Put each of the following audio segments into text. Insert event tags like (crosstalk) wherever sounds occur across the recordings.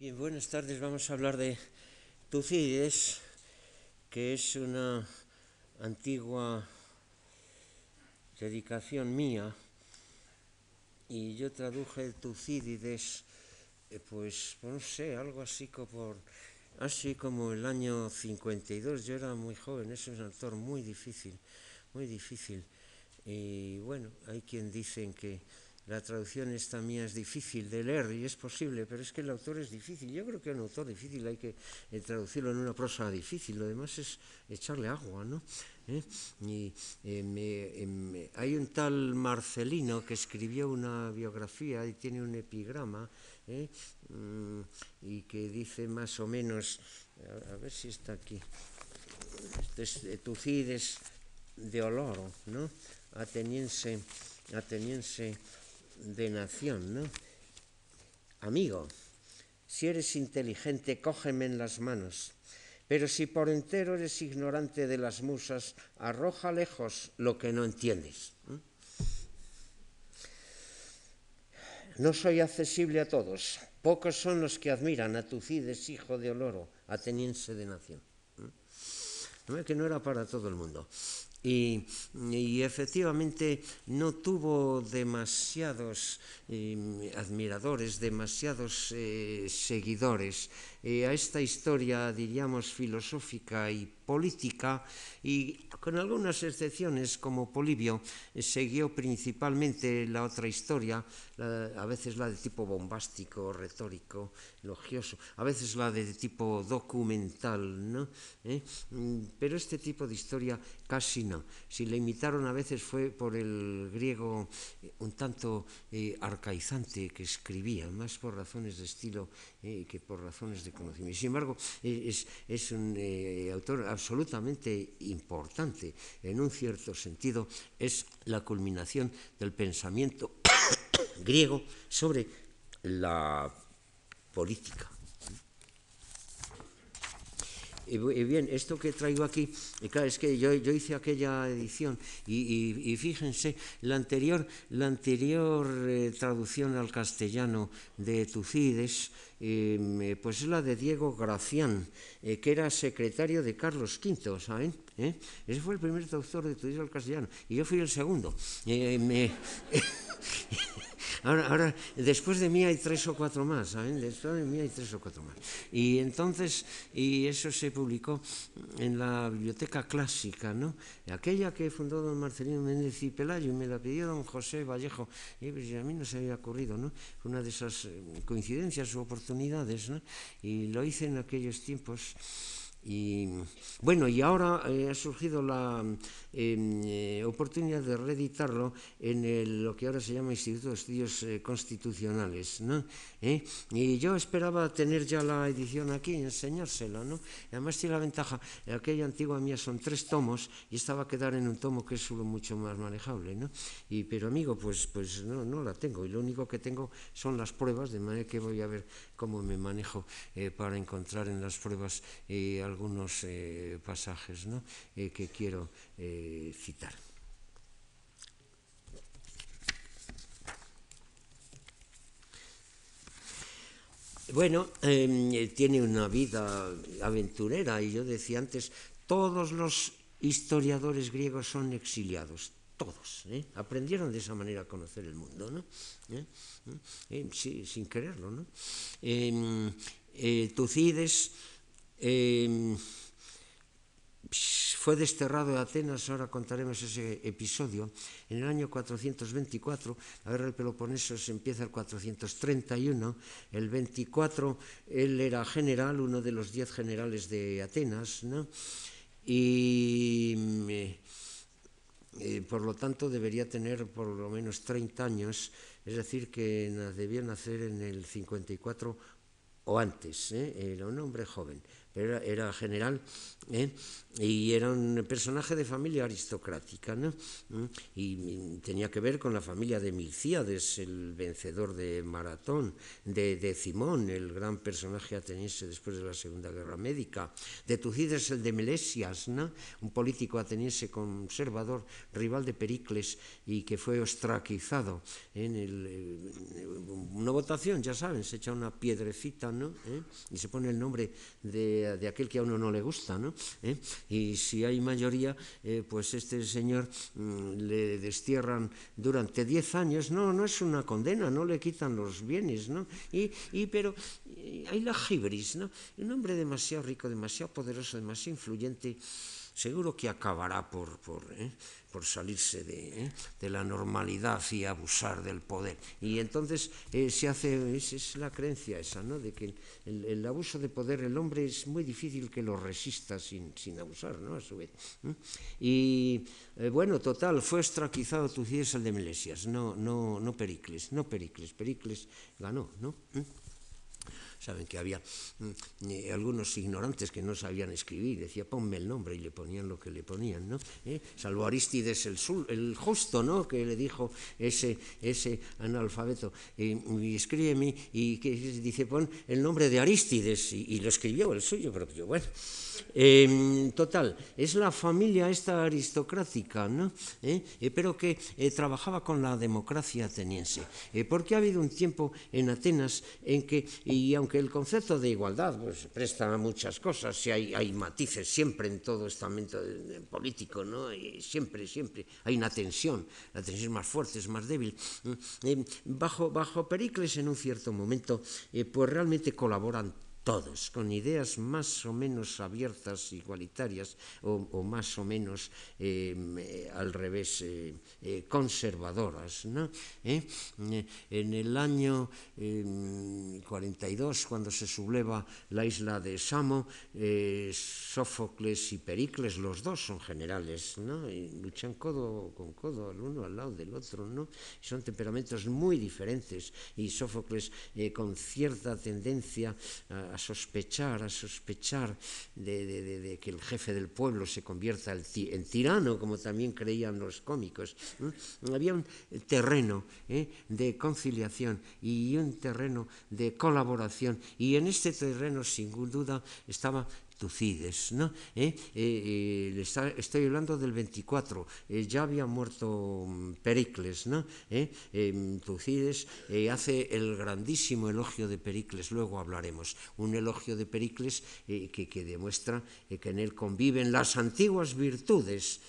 Bien, buenas tardes. Vamos a hablar de Tucídides, que es una antigua dedicación mía. Y yo traduje Tucídides, eh, pues, no sé, algo así como, por, así como el año 52. Yo era muy joven, es un autor muy difícil, muy difícil. Y bueno, hay quien dicen que la traducción esta mía es difícil de leer y es posible, pero es que el autor es difícil. Yo creo que un autor difícil hay que eh, traducirlo en una prosa difícil, lo demás es echarle agua, ¿no? ¿Eh? Y, eh, hay un tal Marcelino que escribió una biografía y tiene un epigrama mm, y que dice más o menos, a, ver si está aquí, este es Tucides de Oloro, ¿no? Ateniense, ateniense de nación, ¿no? Amigo, si eres inteligente, cógeme en las manos, pero si por entero eres ignorante de las musas, arroja lejos lo que no entiendes. No soy accesible a todos, pocos son los que admiran a Tucides, hijo de Oloro, ateniense de nación. Que no era para todo el mundo. y, e efectivamente no tuvo demasiados eh, admiradores, demasiados eh, seguidores. Eh, a esta historia, diríamos, filosófica y política, y con algunas excepciones, como Polibio, siguió principalmente la otra historia, a veces la de tipo bombástico, retórico, elogioso, a veces la de tipo documental, ¿no? Mm, pero este tipo de historia casi si le imitaron a veces fue por el griego eh, un tanto eh, arcaizante que escribía, más por razones de estilo eh, que por razones de Sin embargo, es, es un autor absolutamente importante, en un cierto sentido, es la culminación del pensamiento (coughs) griego sobre la política. Y, bien, esto que traigo aquí, claro, es que yo, yo hice aquella edición y, fíjense, la anterior, la anterior eh, traducción al castellano de Tucides, em, pues es la de Diego Gracián, eh, que era secretario de Carlos V, ¿saben? ¿Eh? Ese fue el primer traductor de Tucides al castellano y yo fui el segundo. Me, (laughs) Ahora, ahora, después de mí hay tres o cuatro más, ¿saben? Después de mí hay tres o cuatro más. Y entonces, y eso se publicó en la biblioteca clásica, ¿no? Aquella que fundó don Marcelino Méndez y Pelayo, y me la pidió don José Vallejo, y pues a mí no se había ocurrido, ¿no? Una de esas eh, coincidencias u oportunidades, ¿no? Y lo hice en aquellos tiempos. Y bueno, y ahora eh, ha surgido la eh, oportunidad de reeditarlo en lo que ahora se llama Instituto de Estudios eh, Constitucionales. ¿no? Y yo esperaba tener ya la edición aquí y enseñársela. ¿no? además tiene la ventaja, aquella antigua mía son tres tomos y esta va a quedar en un tomo que es mucho más manejable. ¿no? Y, pero amigo, pues, pues no, no la tengo y lo único que tengo son las pruebas, de manera que voy a ver cómo me manejo para encontrar en las pruebas algunos eh, pasajes ¿no? eh, que quiero eh, citar. Bueno, em, tiene una vida aventurera y yo decía antes, todos los historiadores griegos son exiliados, todos, aprendieron de esa manera a conocer el mundo, ¿no? Sí, sin quererlo, ¿no? Em, Tucides Em, fue desterrado de Atenas, ahora contaremos ese episodio, en el año 424, la guerra del Peloponeso se empieza el 431, el 24 él era general, uno de los diez generales de Atenas, y eh, por lo tanto debería tener por lo menos 30 años, es decir, que debía nacer en el 54 o antes, ¿eh? era un hombre joven, era, era general, ¿eh? Y era un personaje de familia aristocrática, ¿no? ¿Mm? y tenía que ver con la familia de Milcíades, el vencedor de Maratón, de, de Simón, el gran personaje ateniense después de la Segunda Guerra Médica, de Tucídides el de Melesias, ¿no? un político ateniense conservador, rival de Pericles y que fue ostraquizado en eh, una votación, ya saben, se echa una piedrecita ¿no? ¿Eh? y se pone el nombre de, de, aquel que a uno no le gusta, ¿no? ¿Eh? Y si hay mayoría, eh, pues este señor mm, le destierran durante 10 años, no, no es una condena, no le quitan los bienes, ¿no? Y, y pero hay la gibris, ¿no? Un hombre demasiado rico, demasiado poderoso, demasiado influyente, seguro que acabará por, por, ¿eh? Por salirse de, ¿eh? de, la normalidad y abusar del poder. Y entonces eh, se hace, es, es, la creencia esa, ¿no? de que el, el, abuso de poder, el hombre es muy difícil que lo resista sin, sin abusar, ¿no? a su vez. ¿eh? Y bueno, total, fue ostraquizado Tucídides el de Melesias, no, no, no Pericles, no Pericles, Pericles ganó, ¿no? Saben que había eh, algunos ignorantes que no sabían escribir, decía ponme el nombre y le ponían lo que le ponían, ¿no? ¿Eh? Salvo Aristides el, justo, ¿no? Que le dijo ese, ese analfabeto, eh, y escríbeme, y que dice pon el nombre de Aristides, y, lo escribió el suyo propio, bueno. Eh, total, es la familia esta aristocrática, ¿no? ¿Eh? Eh, pero que trabajaba con la democracia ateniense. Porque ha habido un tiempo en Atenas en que, y aunque el concepto de igualdad pues, presta a muchas cosas, y hay, hay matices siempre en todo estamento político, ¿no? Siempre, siempre hay una tensión, la tensión es más fuerte, es más débil. bajo, bajo Pericles en un cierto momento, pues realmente colaboran todos, con ideas más o menos abiertas, igualitarias, o, más o menos eh, al revés, eh, eh, conservadoras. ¿no? En el año 42, cuando se subleva la isla de Samo, Sófocles y Pericles, los dos son generales, ¿no? luchan codo con codo, el uno al lado del otro, ¿no? son temperamentos muy diferentes, y Sófocles con cierta tendencia a a sospechar, a sospechar de, que el jefe del pueblo se convierta en tirano, como también creían los cómicos. Había un terreno ¿eh? de conciliación y un terreno de colaboración, y en este terreno, sin duda, estaba Tucides. ¿no? ¿Eh? Eh, eh, está, estoy hablando del 24, eh, ya había muerto mm, Pericles. ¿no? ¿Eh? Tucides hace el grandísimo elogio de Pericles, luego hablaremos, un elogio de Pericles que, que, demuestra que en él conviven las antiguas virtudes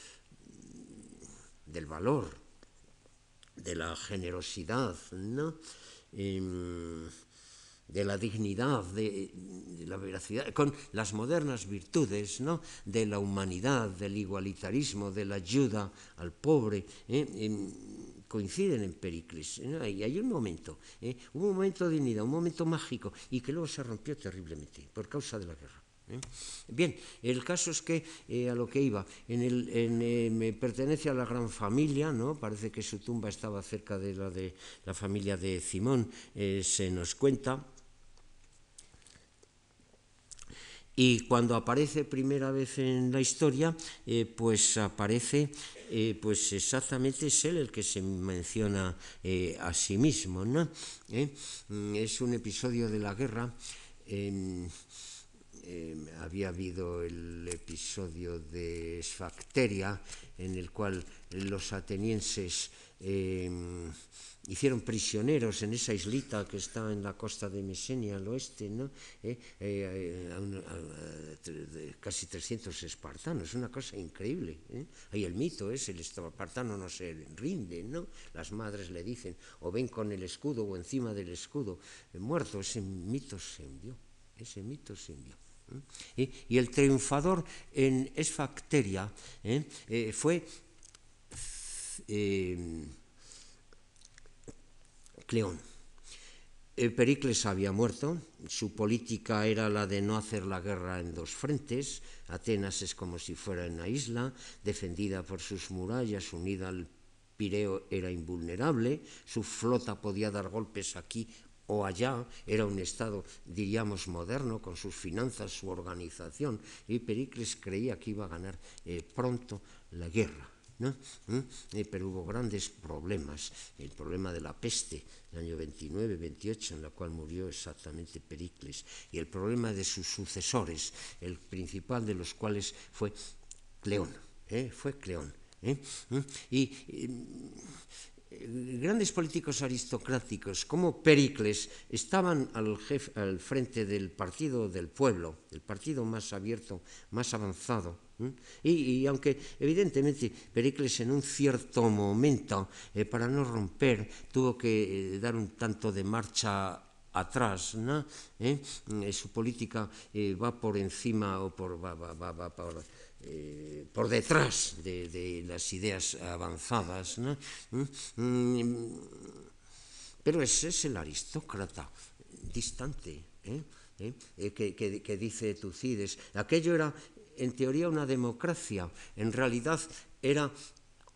del valor, de la generosidad, ¿no? De la dignidad, de, la veracidad, con las modernas virtudes ¿no? de la humanidad, del igualitarismo, de la ayuda al pobre, ¿eh? en, coinciden en Pericles. Y hay un momento, ¿eh? un momento de dignidad, un momento mágico, y que luego se rompió terriblemente por causa de la guerra. ¿eh? Bien, el caso es que a lo que iba, en el, en, me pertenece a la gran familia, ¿no? parece que su tumba estaba cerca de la de la familia de Simón, se nos cuenta, Y cuando aparece primera vez en la historia, eh, pues aparece, eh, pues exactamente es él el que se menciona eh, a sí mismo, ¿no? Es un episodio de la guerra. había habido el episodio de Sfacteria, en el cual los atenienses hicieron prisioneros en esa islita que está en la costa de Mesenia al oeste, ¿no? Eh, eh, a, casi 300 espartanos, una cosa increíble. ¿eh? Hay el mito es, el espartano no se rinde, ¿no? Las madres le dicen, o ven con el escudo o encima del escudo, eh, muerto, ese mito se envió, ese mito se envió. ¿eh? Y el triunfador en Esfacteria ¿eh? fue... Eh, Cleón. Pericles había muerto, su política era la de no hacer la guerra en dos frentes, Atenas es como si fuera una isla, defendida por sus murallas, unida al Pireo era invulnerable, su flota podía dar golpes aquí o allá. Era un Estado, diríamos, moderno, con sus finanzas, su organización, y Pericles creía que iba a ganar eh, pronto la guerra. ¿Mm? Eh, pero hubo grandes problemas, el problema de la peste, el año 29, 28, en la cual murió exactamente Pericles, y el problema de sus sucesores, el principal de los cuales fue Cleón, ¿eh? fue Cleón. ¿eh? ¿Mm? Y, grandes políticos aristocráticos como Pericles estaban al, jefe, al frente del partido del pueblo, el partido más abierto, más avanzado, y, y, aunque evidentemente Pericles en un cierto momento, eh, para no romper, tuvo que eh, dar un tanto de marcha atrás, ¿no? ¿Eh? eh su política va por encima o por, va, por, detrás de, las ideas avanzadas, ¿no? Mm, pero ese es el aristócrata distante, que, que dice Tucides. Aquello era en teoría una democracia, en realidad era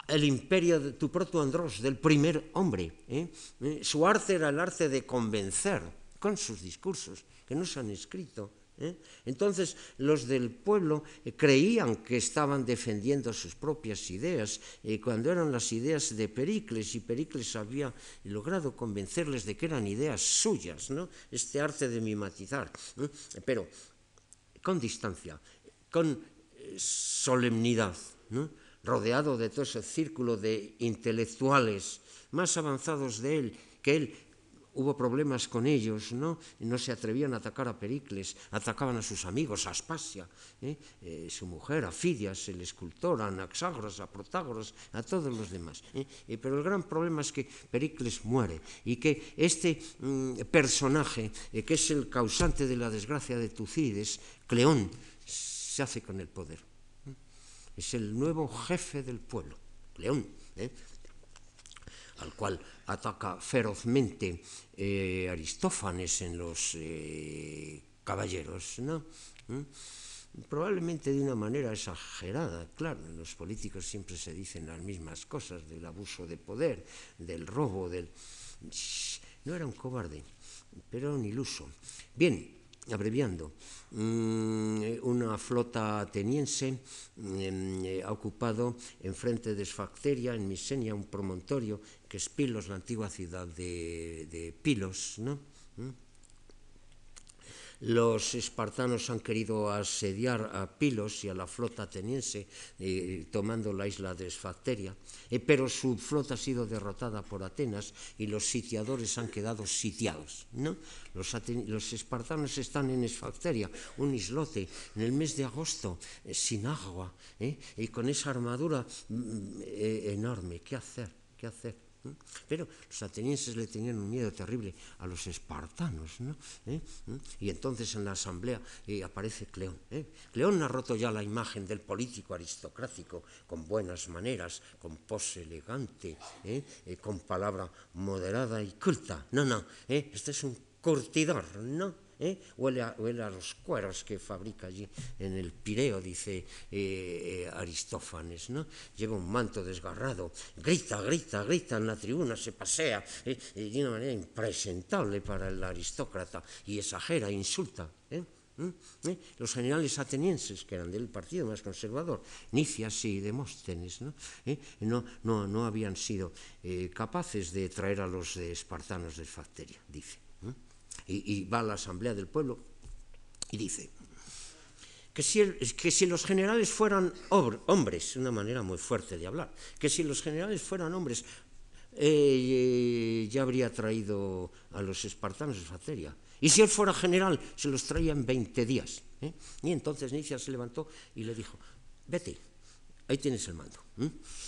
el imperio de tu proto Andros, del primer hombre. ¿eh? ¿Eh? Su arte era el arte de convencer con sus discursos, que no se han escrito. ¿eh? Entonces los del pueblo creían que estaban defendiendo sus propias ideas, cuando eran las ideas de Pericles, y Pericles había logrado convencerles de que eran ideas suyas, ¿no? este arte de mimatizar, pero con distancia con eh, solemnidad, rodeado de todo ese círculo de intelectuales más avanzados de él, que él hubo problemas con ellos, ¿no? no se atrevían a atacar a Pericles, atacaban a sus amigos, a Aspasia, ¿eh? Eh, su mujer, a Fidias, el escultor, a Anaxágoras, a Protágoras, a todos los demás. pero el gran problema es que Pericles muere y que este mm, personaje, que es el causante de la desgracia de Tucides, Cleón, se hace con el poder. Es el nuevo jefe del pueblo, León, ¿eh? al cual ataca ferozmente eh, Aristófanes en los eh, caballeros, ¿no? ¿Mm? Probablemente de una manera exagerada, claro, los políticos siempre se dicen las mismas cosas del abuso de poder, del robo, del... No era un cobarde, pero un iluso. Bien, abreviando, mm, unha flota ateniense mm, eh, ha ocupado en frente de Esfacteria, en Misenia, un promontorio que es Pilos, na antigua cidade de, de Pilos, ¿no? Mm. ¿Mm? Los espartanos han querido asediar a Pilos y a la flota ateniense, eh, tomando la isla de Esfacteria, eh, pero su flota ha sido derrotada por Atenas y los sitiadores han quedado sitiados. ¿no? Los, espartanos están en Esfacteria, un islote, en el mes de agosto, eh, sin agua, y con esa armadura mm, eh, enorme. ¿Qué hacer? ¿Qué hacer? Pero los atenienses le tenían un miedo terrible a los espartanos, ¿no? ¿Eh? Y entonces en la asamblea eh, aparece Cleón. ¿eh? Cleón ha roto ya la imagen del político aristocrático, con buenas maneras, con pose elegante, ¿eh? Eh, con palabra moderada y culta. No, no, ¿eh? este es un curtidor, ¿no? ¿Eh? huele, a, los cueros que fabrica allí en el Pireo, dice eh, Aristófanes, ¿no? Lleva un manto desgarrado, grita, grita, grita en la tribuna, se pasea ¿eh? de una manera impresentable para el aristócrata y exagera, insulta. ¿eh? ¿Mm? ¿Eh? Los generales atenienses, que eran del partido más conservador, Nicias y Demóstenes, ¿no? ¿Eh? No, no, no, habían sido eh, capaces de traer a los espartanos de Facteria, dice y, va a la asamblea del pueblo y dice que si, que si los generales fueran hombres, una manera muy fuerte de hablar, que si los generales fueran hombres, eh, ya habría traído a los espartanos de Fateria. Y si él fuera general, se los traía en 20 días. ¿eh? Y entonces Nicias se levantó y le dijo, vete, ahí tienes el mando.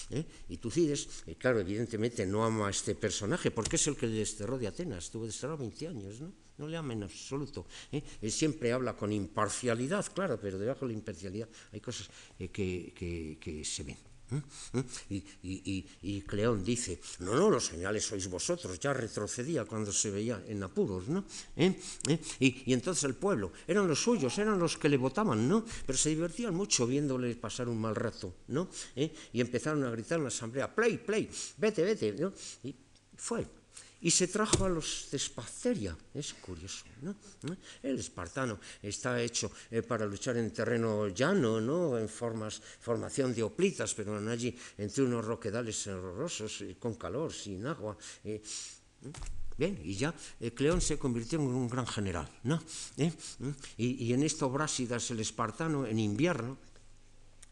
¿Eh? Y Tucides, eh, claro, evidentemente no ama a este personaje, porque es el que le desterró de Atenas, estuvo desterrado 20 años, ¿no? No le ama en absoluto. ¿eh? Él siempre habla con imparcialidad, claro, pero debajo de la imparcialidad hay cosas eh, que, que, que se ven. Y, y, y, Cleón dice, no, no, los señales sois vosotros, ya retrocedía cuando se veía en apuros, ¿no? ¿Eh? ¿Eh? Y, y, entonces el pueblo, eran los suyos, eran los que le votaban, ¿no? Pero se divertían mucho viéndole pasar un mal rato, ¿no? ¿Eh? Y empezaron a gritar en la asamblea, play, play, vete, vete, ¿no? Y fue. Y se trajo a los de Espaceria. Es curioso, ¿no? El espartano está hecho eh, para luchar en terreno llano, ¿no? En formas, formación de oplitas, pero allí entre unos roquedales horrorosos, eh, con calor, sin agua. Eh, Bien, y ya Cleón se convirtió en un gran general, ¿no? Y, y, en esto Brásidas, el espartano, en invierno,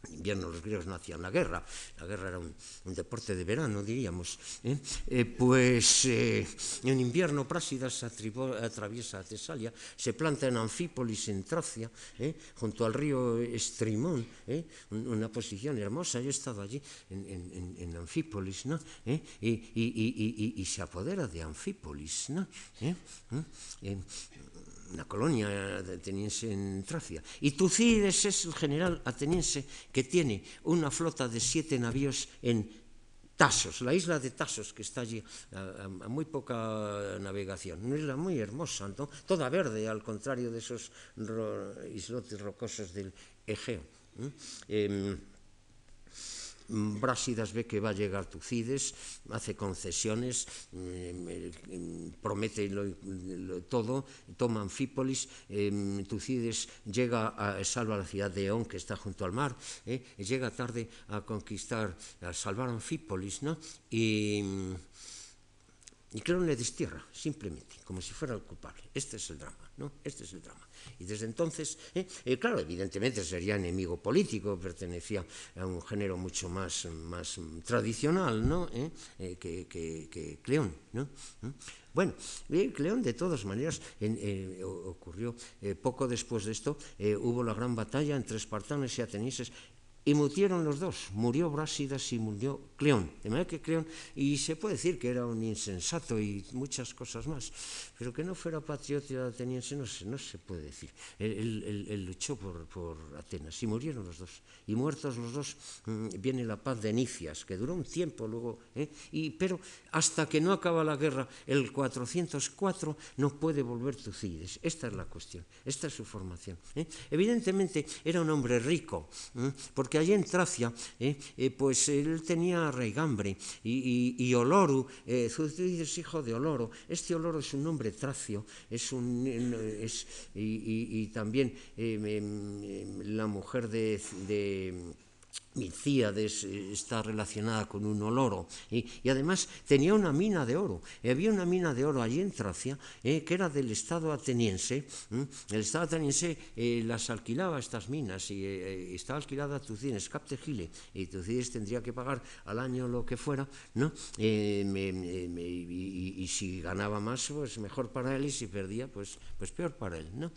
invierno los griegos no hacían la guerra, la guerra era un, un deporte de verano, diríamos, eh? Eh, pues eh, en invierno Prásidas atribo, atraviesa a Tesalia, se planta en Anfípolis, en Tracia, eh? junto al río Estrimón, eh? una posición hermosa, yo he estado allí en, en, en Anfípolis, ¿no? Eh? Y, y, y, y, y se apodera de Anfípolis, ¿no? Eh? Eh? Una colonia ateniense en Tracia. Y Tucídides es el general ateniense que tiene una flota de siete navíos en Tasos, la isla de Tasos, que está allí a, muy poca navegación. Una isla muy hermosa, toda verde, al contrario de esos islotes rocosos del Egeo. Brásidas ve que va a llegar Tucides, hace concesiones, mm, promete todo, toma Anfípolis, em, Tucides llega a salva la ciudad de On, que está junto al mar, eh, llega tarde a conquistar, a salvar Anfípolis, ¿no? Y, y le destierra, simplemente, como si fuera el culpable. Este es el drama, ¿no? Este es el drama. Y desde entonces, eh, eh, claro, evidentemente sería enemigo político, pertenecía a un género mucho más, más tradicional ¿no? Eh, eh que, que, que, Cleón. ¿no? ¿Eh? Bueno, Cleón de todas maneras en, ocurrió eh, poco después de esto, hubo la gran batalla entre espartanos y atenienses y murieron los dos, murió Brásidas y murió Cleón. De manera que Cleón, y se puede decir que era un insensato y muchas cosas más, pero que no fuera patriota ateniense no se, no se puede decir. Él, luchó por, por, Atenas y murieron los dos. Y muertos los dos mm, viene la paz de Nicias, que duró un tiempo luego, ¿eh? y, pero hasta que no acaba la guerra, el 404 no puede volver Tucídides. Esta es la cuestión, esta es su formación. ¿eh? Evidentemente era un hombre rico, porque allí en Tracia, eh, eh, pues él tenía raigambre y, y, Oloru, eh, es hijo de Oloro, este Oloro es un nombre tracio, es un, es, y, también em, em, la mujer de Milcíades está relacionada con un oloro y, además tenía una mina de oro. había una mina de oro allí en Tracia eh, que era del Estado ateniense. El Estado ateniense eh, las alquilaba estas minas y eh, estaba alquilada a Tucídides, Captegile, y Tucídides tendría que pagar al año lo que fuera, ¿no? y, si ganaba más, pues mejor para él y si perdía, pues, pues peor para él. ¿no?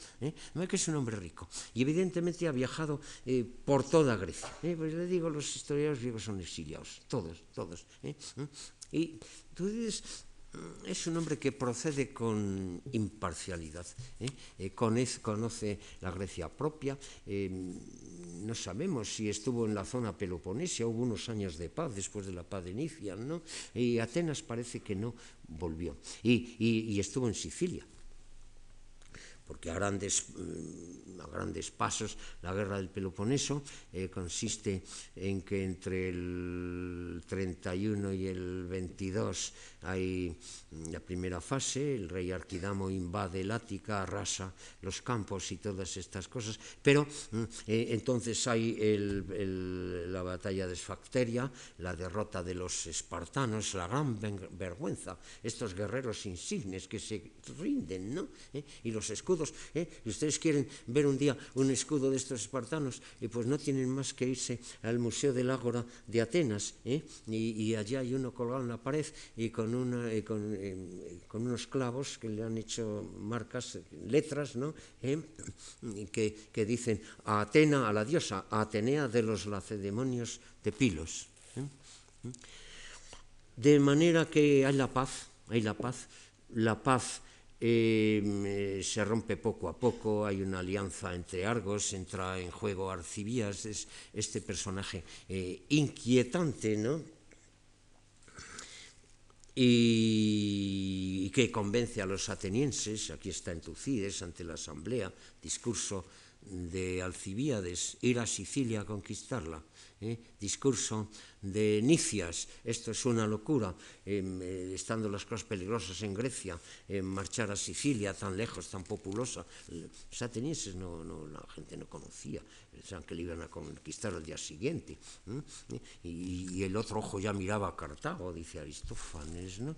no es que es un hombre rico y evidentemente ha viajado por toda Grecia. Pues digo, los historiadores griegos son exiliados, todos, todos. ¿eh? Y tú dices, mm, es un hombre que procede con imparcialidad, ¿eh? Eh, conoce, la Grecia propia, no sabemos si estuvo en la zona peloponesia, hubo unos años de paz después de la paz de Nicia, ¿no? y Atenas parece que no volvió, y estuvo en Sicilia porque a grandes, mm, a grandes pasos la guerra del Peloponeso eh, consiste en que entre el 31 y el 22 hay mm, la primera fase, el rey Arquidamo invade el Ática, arrasa los campos y todas estas cosas, pero mm, eh, entonces hay la batalla de Sfacteria, la derrota de los espartanos, la gran vergüenza, estos guerreros insignes que se rinden, ¿no? Eh, y los escudos ¿eh? y ustedes quieren ver un día un escudo de estos espartanos, y pues no tienen más que irse al Museo del Ágora de Atenas, ¿eh? y, allá hay uno colgado en la pared y con, una, con, eh, unos clavos que le han hecho marcas, letras, ¿no? que, que, dicen a Atena, a la diosa, a Atenea de los lacedemonios de Pilos. De manera que hay la paz, hay la paz, la paz eh, se rompe poco a poco, hay una alianza entre Argos, entra en juego Arcibías, es este personaje eh, inquietante, ¿no? Y, que convence a los atenienses, aquí está en Tucides, ante la asamblea, discurso de Alcibíades, ir a Sicilia a conquistarla. ¿Eh? Discurso de Nicias, esto es una locura, eh, estando las cosas peligrosas en Grecia, marchar a Sicilia tan lejos, tan populosa. Los atenienses no, la gente no conocía, pensaban que le iban a conquistar al día siguiente. Y, y, el otro ojo ya miraba a Cartago, dice Aristófanes, ¿no?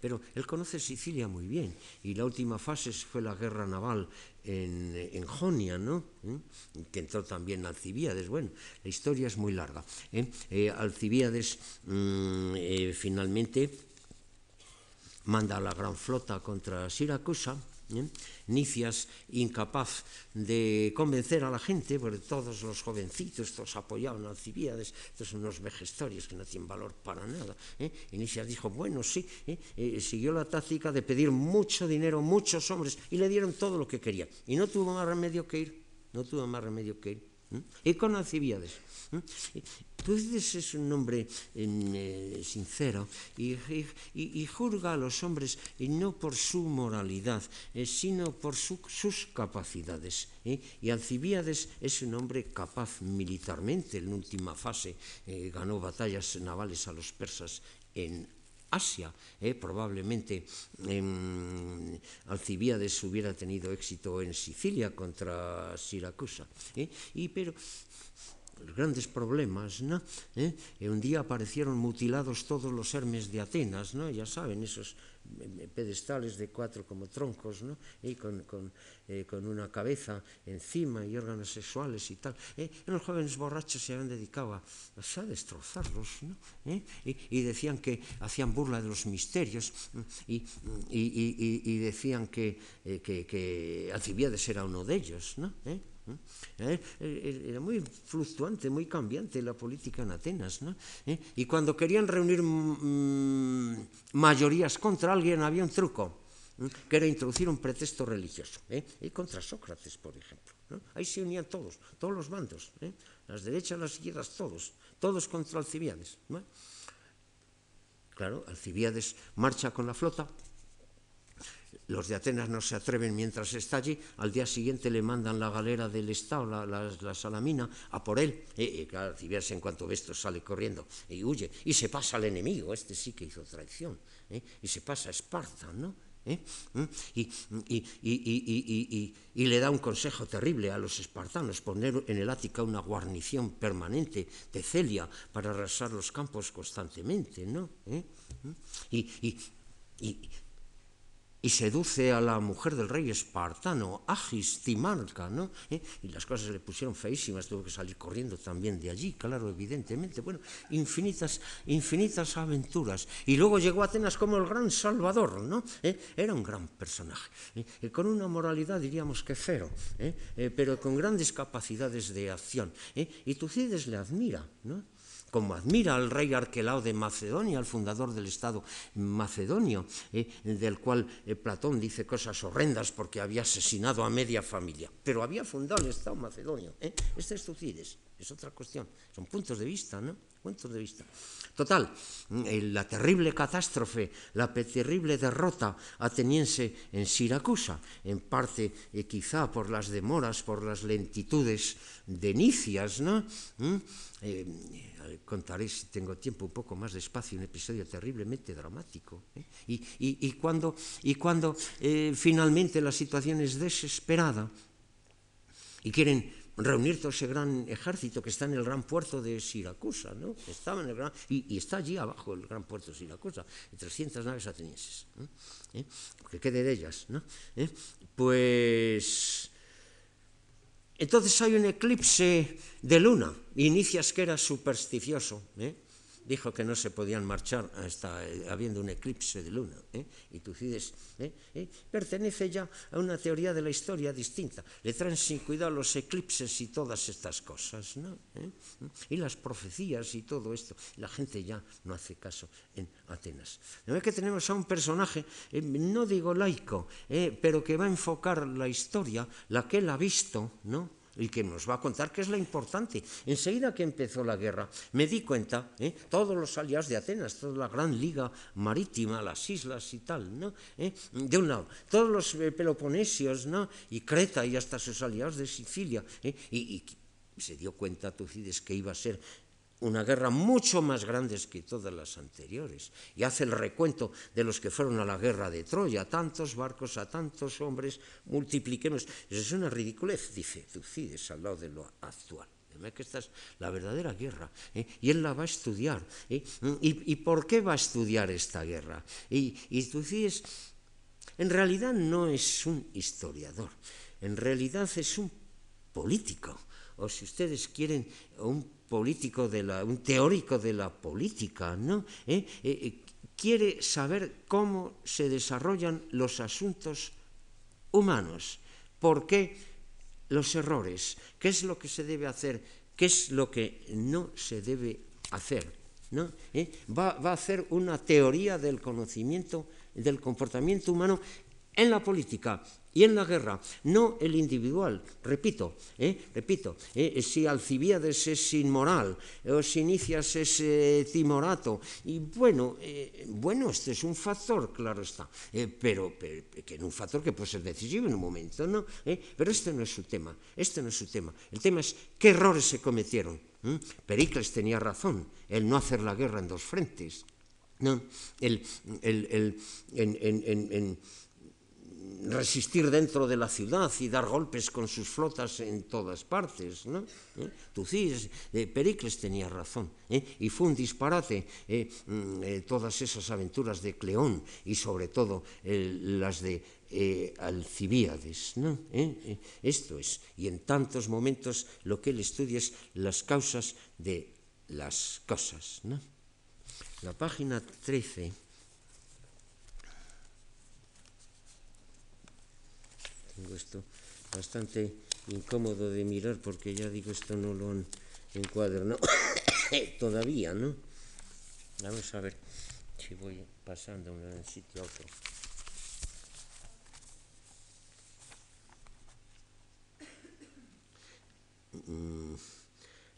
Pero él conoce Sicilia muy bien y la última fase fue la guerra naval en, en Jonia, ¿no? ¿Eh? que entró también Alcibíades. Bueno, la historia es muy larga. ¿eh? Eh, Alcibíades mmm, finalmente manda a la gran flota contra Siracusa, ¿eh? Nicias incapaz de convencer a la gente, porque todos los jovencitos, todos apoyaban a Alcibíades, estos unos vejestorios que no tienen valor para nada. ¿eh? Y Nicias dijo, bueno, sí, ¿eh? Eh, siguió la táctica de pedir mucho dinero, muchos hombres, y le dieron todo lo que quería. Y no tuvo más remedio que ir, no tuvo más remedio que ir. Y con Alcibíades. Tucídides es un hombre eh, sincero y, juzga a los hombres y no por su moralidad, eh, sino por su, sus capacidades. ¿eh? Y Alcibíades es un hombre capaz militarmente. En última fase eh, ganó batallas navales a los persas en Asia. Eh, probablemente eh, Alcibíades hubiera tenido éxito en Sicilia contra Siracusa. Eh, y, pero los grandes problemas, ¿no? ¿Eh? un día aparecieron mutilados todos los Hermes de Atenas, ¿no? Ya saben, esos pedestales de cuatro como troncos, ¿no? Y con, con, eh, con, una cabeza encima y órganos sexuales y tal. ¿eh? Los jóvenes borrachos se habían dedicado a, a destrozarlos, ¿no? ¿Eh? Y, y, decían que hacían burla de los misterios y, y, y decían que, eh, que, que Alcibiades era uno de ellos, ¿no? ¿Eh? ¿Eh? Era muy fluctuante, muy cambiante la política en Atenas. ¿no? ¿Eh? Y cuando querían reunir mm, mayorías contra alguien había un truco, ¿eh? que era introducir un pretexto religioso. ¿eh? Y contra Sócrates, por ejemplo. Ahí se unían todos, todos los bandos, ¿eh? las derechas, las izquierdas, todos, todos contra Alcibiades. Claro, Alcibiades marcha con la flota, los de Atenas no se atreven mientras está allí, al día siguiente le mandan la galera del Estado, la, la, la salamina, a por él. Y, y claro, en cuanto ve esto sale corriendo y huye, y se pasa al enemigo, este sí que hizo traición, ¿eh? y se pasa a Esparta, ¿no? ¿Eh? Y, y, le da un consejo terrible a los espartanos, poner en el Ática una guarnición permanente de Celia para arrasar los campos constantemente, ¿no? ¿Eh? y, y seduce a la mujer del rey espartano, Agis Timarca, ¿no? ¿Eh? Y las cosas le pusieron feísimas, tuvo que salir corriendo también de allí, claro, evidentemente. Bueno, infinitas, infinitas aventuras. Y luego llegó a Atenas como el gran salvador, ¿no? ¿Eh? Era un gran personaje, ¿eh? con una moralidad, diríamos que cero, ¿eh? ¿Eh? pero con grandes capacidades de acción. Y Tucídides le admira, ¿no? como admira al rey Arquelao de Macedonia, al fundador del Estado macedonio, eh, del cual eh, Platón dice cosas horrendas porque había asesinado a media familia, pero había fundado el Estado macedonio. Eh. Este es Tucides. Es otra cuestión, son puntos de vista, ¿no? Puntos de vista. Total, mm, la terrible catástrofe, la terrible derrota ateniense en Siracusa, en parte eh, quizá por las demoras, por las lentitudes de Nicias, ¿no? ¿Mm? Eh, contaré, si tengo tiempo, un poco más despacio, un episodio terriblemente dramático. ¿eh? Y, y, cuando, y cuando eh, finalmente la situación es desesperada y quieren reunir todo ese gran ejército que está en el gran puerto de Siracusa, ¿no? Estaba en el gran, y, y, está allí abajo el gran puerto de Siracusa, 300 naves atenienses, ¿eh? que quede de ellas, ¿no? ¿Eh? Pues entonces hay un eclipse de luna. Inicias que era supersticioso. ¿eh? Dijo que no se podían marchar hasta eh, habiendo un eclipse de luna. ¿eh? Y Tucídides ¿eh? ¿eh? pertenece ya a una teoría de la historia distinta. Le traen sin cuidado los eclipses y todas estas cosas. ¿no? Y las profecías y todo esto. La gente ya no hace caso en Atenas. ¿No ve que tenemos a un personaje, no digo laico, pero que va a enfocar la historia, la que él ha visto, ¿no? Y que nos va a contar qué es lo importante. Enseguida que empezó la guerra, me di cuenta, ¿eh? todos los aliados de Atenas, toda la gran liga marítima, las islas y tal, ¿no? ¿Eh? de un lado, todos los eh, peloponesios, ¿no? y Creta y hasta sus aliados de Sicilia, y, se dio cuenta Tucides que iba a ser una guerra mucho más grande que todas las anteriores, y hace el recuento de los que fueron a la guerra de Troya, tantos barcos, a tantos hombres, multipliquemos. Eso es una ridiculez, dice Tucides, al lado de lo actual. Que esta es la verdadera guerra, ¿eh? y él la va a estudiar. ¿eh? ¿Y, por qué va a estudiar esta guerra? Y, y Tucides, en realidad, no es un historiador, en realidad es un político, o si ustedes quieren, un político de la, un teórico de la política, ¿no? ¿Eh? Eh, eh, quiere saber cómo se desarrollan los asuntos humanos, por qué los errores, qué es lo que se debe hacer, qué es lo que no se debe hacer. ¿no? Va, va, a hacer una teoría del conocimiento, del comportamiento humano en la política y en la guerra, no el individual. Repito, eh, repito, eh, si Alcibíades es inmoral, o si Inicias es eh, timorato, y bueno, bueno, este es un factor, claro está, pero, que es un factor que puede ser decisivo en un momento, ¿no? pero este no es su tema, este no es su tema. El tema es qué errores se cometieron. Pericles tenía razón, el no hacer la guerra en dos frentes. ¿no? El, en, en, en resistir dentro de la ciudad y dar golpes con sus flotas en todas partes. ¿no? ¿Eh? Eh, Pericles tenía razón, ¿eh? y fue un disparate mm, todas esas aventuras de Cleón y sobre todo las de Alcibíades. ¿no? Esto es, y en tantos momentos lo que él estudia es las causas de las cosas. ¿no? La página 13 Tengo esto bastante incómodo de mirar porque ya digo, esto no lo han encuadernado (coughs) todavía, ¿no? Vamos a ver si voy pasando de un sitio a otro. Mm,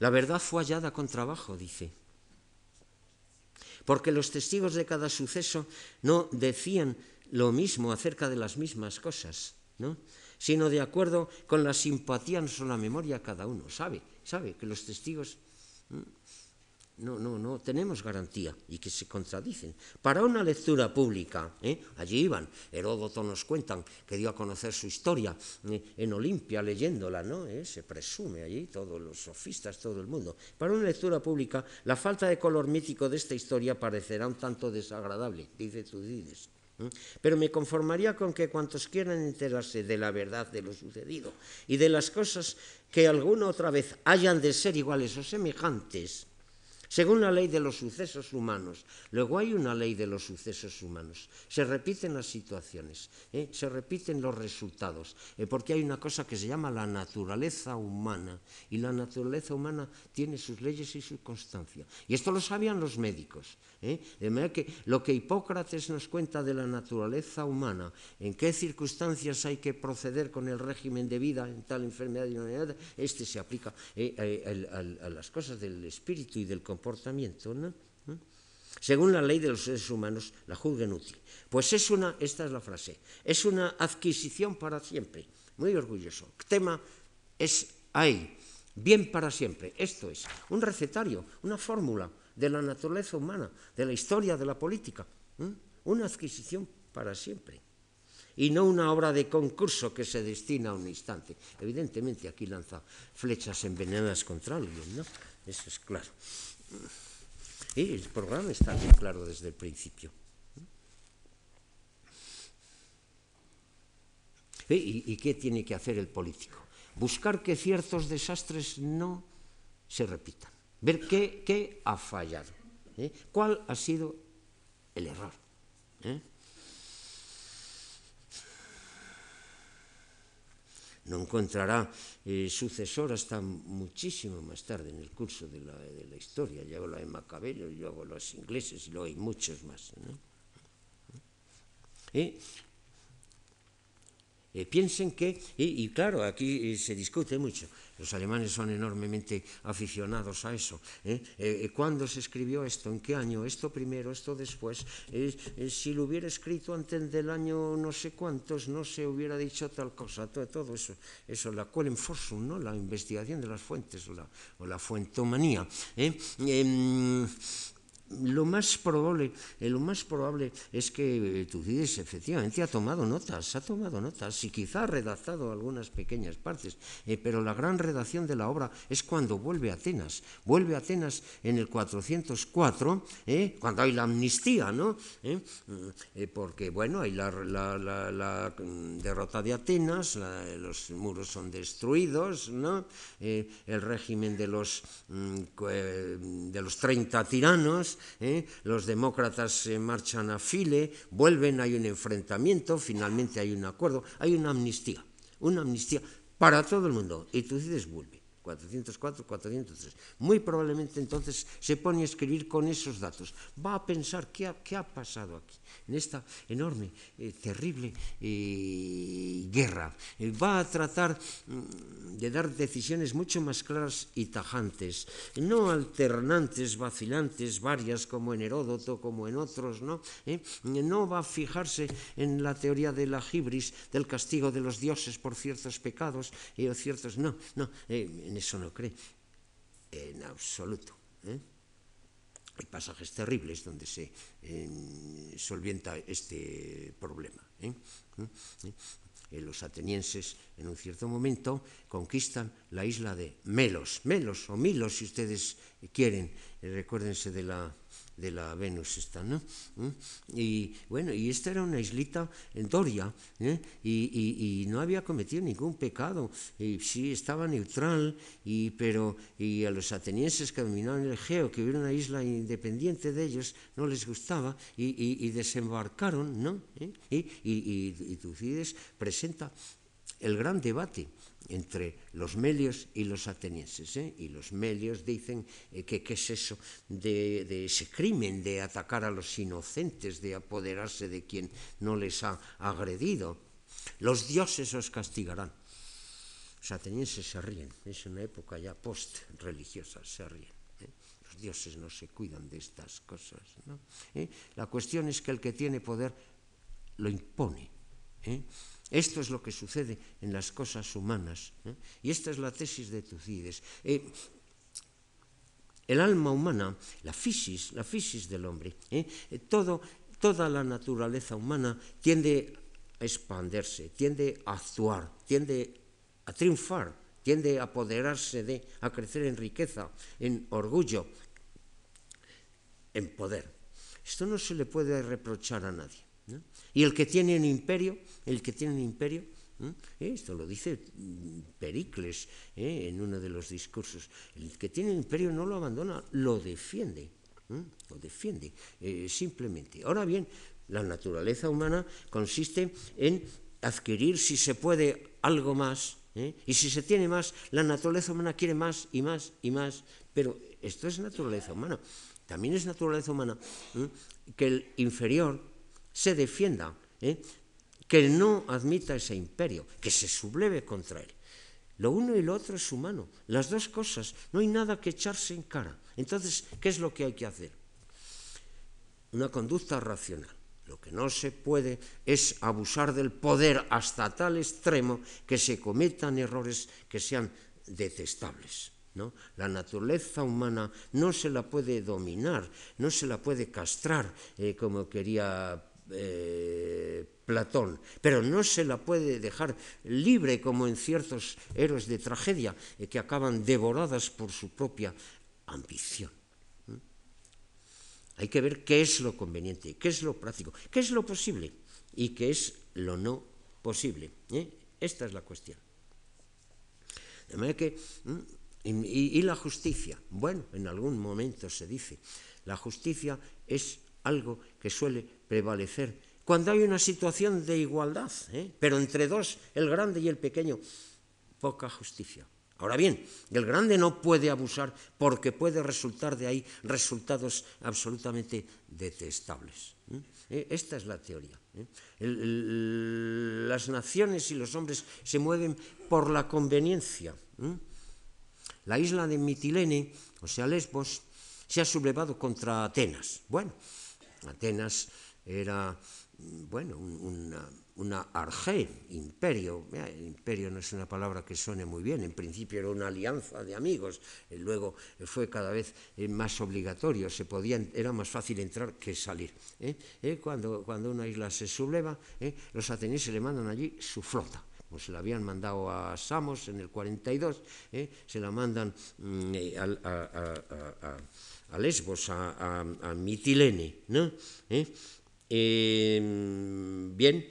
la verdad fue hallada con trabajo, dice. Porque los testigos de cada suceso no decían lo mismo acerca de las mismas cosas sino de acuerdo con la simpatía, no solo la memoria cada uno. Sabe, sabe que los testigos no, no, no tenemos garantía y que se contradicen. Para una lectura pública, ¿eh? allí iban, Heródoto nos cuentan que dio a conocer su historia ¿eh? en Olimpia leyéndola, ¿no? ¿Eh? se presume allí, todos los sofistas, todo el mundo. Para una lectura pública, la falta de color mítico de esta historia parecerá un tanto desagradable, dice Tudides. Pero me conformaría con que cuantos quieran enterarse de la verdad de lo sucedido y de las cosas que alguna otra vez hayan de ser iguales o semejantes, según la ley de los sucesos humanos. Luego hay una ley de los sucesos humanos. Se repiten las situaciones, ¿eh? se repiten los resultados, eh, porque hay una cosa que se llama la naturaleza humana, y la naturaleza humana tiene sus leyes y su constancia. Y esto lo sabían los médicos. ¿eh? De manera que lo que Hipócrates nos cuenta de la naturaleza humana, en qué circunstancias hay que proceder con el régimen de vida en tal enfermedad y enfermedad, este se aplica a, las cosas del espíritu y del comportamiento comportamiento, ¿no? ¿Mm? Según la ley de los seres humanos, la juzguen útil. Pues es una, esta es la frase, es una adquisición para siempre. Muy orgulloso. El tema es ahí, bien para siempre. Esto es un recetario, una fórmula de la naturaleza humana, de la historia de la política. Una adquisición para siempre. Y no una obra de concurso que se destina a un instante. Evidentemente aquí lanza flechas envenenadas contra alguien, ¿no? Eso es claro. Y el programa está bien claro desde el principio. ¿Y, qué tiene que hacer el político? Buscar que ciertos desastres no se repitan. Ver qué, ha fallado. ¿eh? ¿Cuál ha sido el error? ¿Eh? non encontrará eh, sucesor hasta muchísimo más tarde en el curso de la, de la historia. Llegó la de Macabello, luego los ingleses y luego hay muchos más. ¿no? Eh, piensen que, y, claro, aquí se discute mucho, los alemanes son enormemente aficionados a eso. ¿eh? Eh, ¿Cuándo se escribió esto? ¿En qué año? ¿Esto primero? ¿Esto después? si lo hubiera escrito antes del año no sé cuántos, no se hubiera dicho tal cosa, todo, eso, eso, la Quellenforschung, ¿no? la investigación de las fuentes o la, o la fuentomanía. Lo más probable, eh, lo más probable es que Tucídides efectivamente ha tomado notas, ha tomado notas y quizá ha redactado algunas pequeñas partes, eh, pero la gran redacción de la obra es cuando vuelve a Atenas. Vuelve a Atenas en el 404, eh, cuando hay la amnistía, ¿no? porque, bueno, hay la, derrota de Atenas, los muros son destruidos, ¿no? el régimen de los, mm, de los 30 tiranos, ¿eh? los demócratas se marchan a file, vuelven, hay un enfrentamiento, finalmente hay un acuerdo, hay una amnistía, una amnistía para todo el mundo, y Tucídides vuelve. 404, 403. Muy probablemente entonces se pone a escribir con esos datos. Va a pensar qué ha, pasado aquí, en esta enorme, eh, terrible eh, guerra. Eh, va a tratar mm, de dar decisiones mucho más claras y tajantes, no alternantes, vacilantes, varias como en Heródoto, como en otros. No, no va a fijarse en la teoría de la del castigo de los dioses por ciertos pecados o ciertos. No, no en eso no cree, en absoluto. ¿eh? Hay pasajes terribles donde se solvienta este problema. ¿eh? ¿Eh? Los atenienses, en un cierto momento, conquistan la isla de Melos, Melos o Milos, si ustedes quieren, recuérdense de la de la Venus esta, ¿no? ¿Mm? Y bueno, y esta era una islita en Doria, ¿eh? y, no había cometido ningún pecado, y sí estaba neutral, y, pero y a los atenienses que dominaban el Egeo, que hubiera una isla independiente de ellos, no les gustaba, y, desembarcaron, ¿no? ¿Eh? Y, Tucídides presenta el gran debate entre los melios y los atenienses. ¿eh? Y los melios dicen eh, que qué es eso de, ese crimen de atacar a los inocentes, de apoderarse de quien no les ha agredido. Los dioses os castigarán. Los atenienses se ríen, es una época ya post-religiosa, se ríen. ¿eh? Los dioses no se cuidan de estas cosas. La cuestión es que el que tiene poder lo impone. Esto es lo que sucede en las cosas humanas. ¿eh? Y esta es la tesis de Tucídides. Eh, el alma humana, la fisis, la fisis del hombre, ¿eh? todo, toda la naturaleza humana tiende a expandirse, tiende a actuar, tiende a triunfar, tiende a apoderarse de, a crecer en riqueza, en orgullo, en poder. Esto no se le puede reprochar a nadie. Y el que tiene un imperio, el que tiene un imperio, esto lo dice Pericles ¿eh? en uno de los discursos, el que tiene un imperio no lo abandona, lo defiende, lo defiende eh, simplemente. Ahora bien, la naturaleza humana consiste en adquirir, si se puede, algo más, ¿eh? y si se tiene más, la naturaleza humana quiere más y más y más, pero esto es naturaleza humana. También es naturaleza humana que el inferior se defienda, ¿eh? que no admita ese imperio, que se subleve contra él. Lo uno y lo otro es humano, las dos cosas, no hay nada que echarse en cara. Entonces, ¿qué es lo que hay que hacer? Una conducta racional. Lo que no se puede es abusar del poder hasta tal extremo que se cometan errores que sean detestables. ¿no? La naturaleza humana no se la puede dominar, no se la puede castrar, eh, como quería eh, Platón, pero no se la puede dejar libre como en ciertos héroes de tragedia eh, que acaban devoradas por su propia ambición. Hay que ver qué es lo conveniente, qué es lo práctico, qué es lo posible y qué es lo no posible. ¿eh? Esta es la cuestión. De manera que, y la justicia, bueno, en algún momento se dice, la justicia es algo que suele prevalecer cuando hay una situación de igualdad, ¿eh? pero entre dos, el grande y el pequeño, poca justicia. Ahora bien, el grande no puede abusar porque puede resultar de ahí resultados absolutamente detestables. ¿eh? Esta es la teoría. ¿eh? las naciones y los hombres se mueven por la conveniencia. La isla de Mitilene, o sea, Lesbos, se ha sublevado contra Atenas. Bueno, Atenas era, bueno, una, una arge, imperio. imperio no es una palabra que suene muy bien, en principio era una alianza de amigos, eh, luego fue cada vez eh, más obligatorio, se podía, era más fácil entrar que salir. ¿eh? Cuando, cuando una isla se subleva, los atenienses le mandan allí su flota como se la habían mandado a Samos en el 42, se la mandan mm, a, Lesbos, a, Mitilene. ¿no? Em, bien,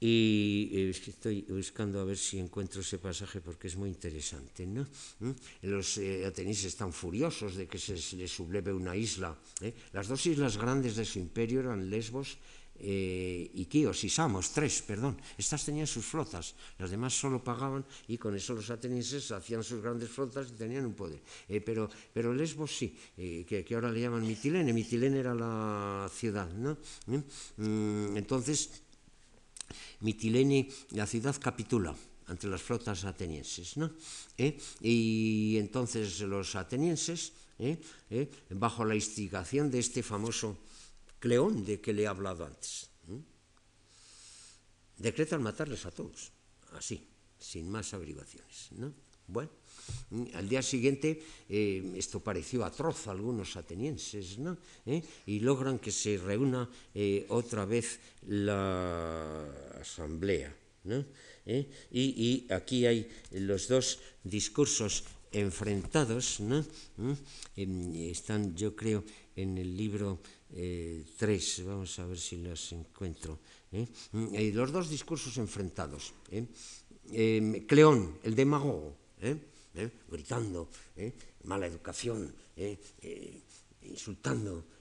y eh, estoy buscando a ver si encuentro ese pasaje porque es muy interesante. ¿no? ¿Mm? Los eh, atenienses están furiosos de que se les subleve una isla. ¿eh? Las dos islas grandes de su imperio eran Lesbos eh, y Quíos y Samos, tres, perdón. Estas tenían sus flotas, las demás solo pagaban y con eso los atenienses hacían sus grandes flotas y tenían un poder. pero, pero Lesbos sí, que, que, ahora le llaman Mitilene. Mitilene era la ciudad. ¿no? ¿Mm? entonces Mitilene, la ciudad capitula ante las flotas atenienses. ¿no? ¿Eh? Y entonces los atenienses, ¿eh? ¿Eh? bajo la instigación de este famoso Cleón de que le he hablado antes, decretan matarles a todos, así, sin más averiguaciones. ¿no? Bueno, al día siguiente eh, esto pareció atroz a algunos atenienses, ¿no? ¿Eh? y logran que se reúna eh, otra vez la asamblea. ¿no? Y, aquí hay los dos discursos enfrentados, ¿no? Em, están, yo creo, en el libro 3, vamos a ver si los encuentro. los dos discursos enfrentados. Em, Cleón, el demagogo, ¿eh? gritando, ¿eh? mala educación,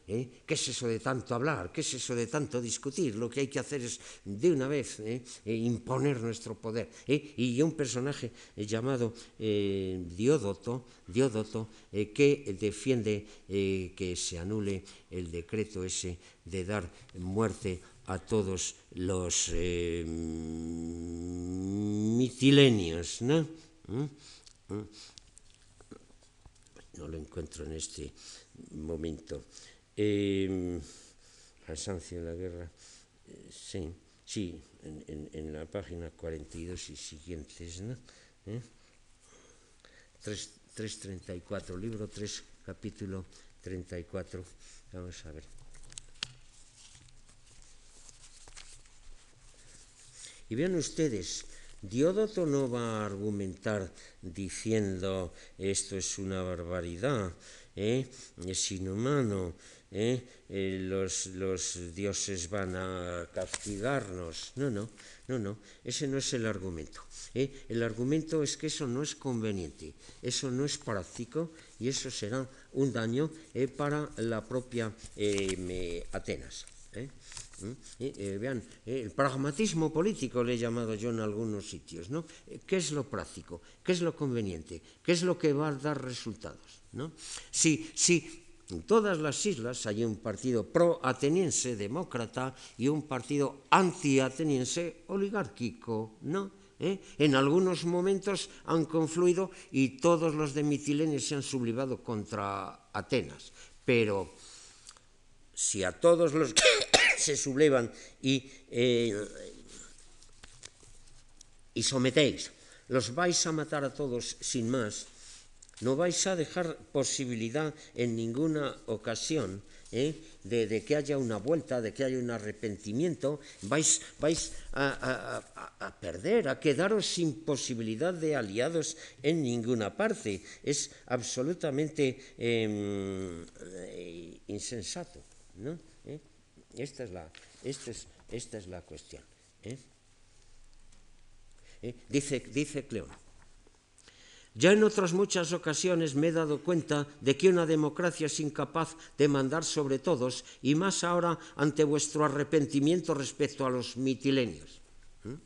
¿eh? ¿Qué es eso de tanto hablar? ¿Qué es eso de tanto discutir? Lo que hay que hacer es de una vez imponer nuestro poder. Y un personaje llamado Diódoto, Diódoto que defiende que se anule el decreto ese de dar muerte a todos los mitilenios, ¿no? ¿Mm? No lo encuentro en este momento. Eh, cansancio de la guerra, sí, sí, en, en, la página 42 y siguientes, ¿no? ¿Eh? 3.34, libro 3, capítulo 34. Vamos a ver. Y vean ustedes, Diódoto no va a argumentar diciendo esto es una barbaridad, ¿eh? es inhumano, ¿eh? Eh, los, los, dioses van a castigarnos. No, no, no, no, ese no es el argumento. El argumento es que eso no es conveniente, eso no es práctico y eso será un daño para la propia Atenas. ¿Mm? Eh, vean, eh, el pragmatismo político le he llamado yo en algunos sitios, ¿no? Eh, ¿Qué es lo práctico? ¿Qué es lo conveniente? ¿Qué es lo que va a dar resultados? ¿no? Si, si en todas las islas hay un partido pro-ateniense demócrata y un partido anti-ateniense oligárquico, ¿no? En algunos momentos han confluido y todos los de Mitilene se han sublevado contra Atenas, pero si a todos los (coughs) se sublevan y, eh, y sometéis, los vais a matar a todos sin más, no vais a dejar posibilidad en ninguna ocasión ¿eh? de, que haya una vuelta, de que haya un arrepentimiento, vais, vais a, perder, a quedaros sin posibilidad de aliados en ninguna parte. Es absolutamente em, eh, insensato. ¿no? Esta es la, esta es, esta es la cuestión. ¿eh? ¿Eh? Dice, dice Cleón. Ya en otras muchas ocasiones me he dado cuenta de que una democracia es incapaz de mandar sobre todos, y más ahora ante vuestro arrepentimiento respecto a los mitilenios. ¿eh?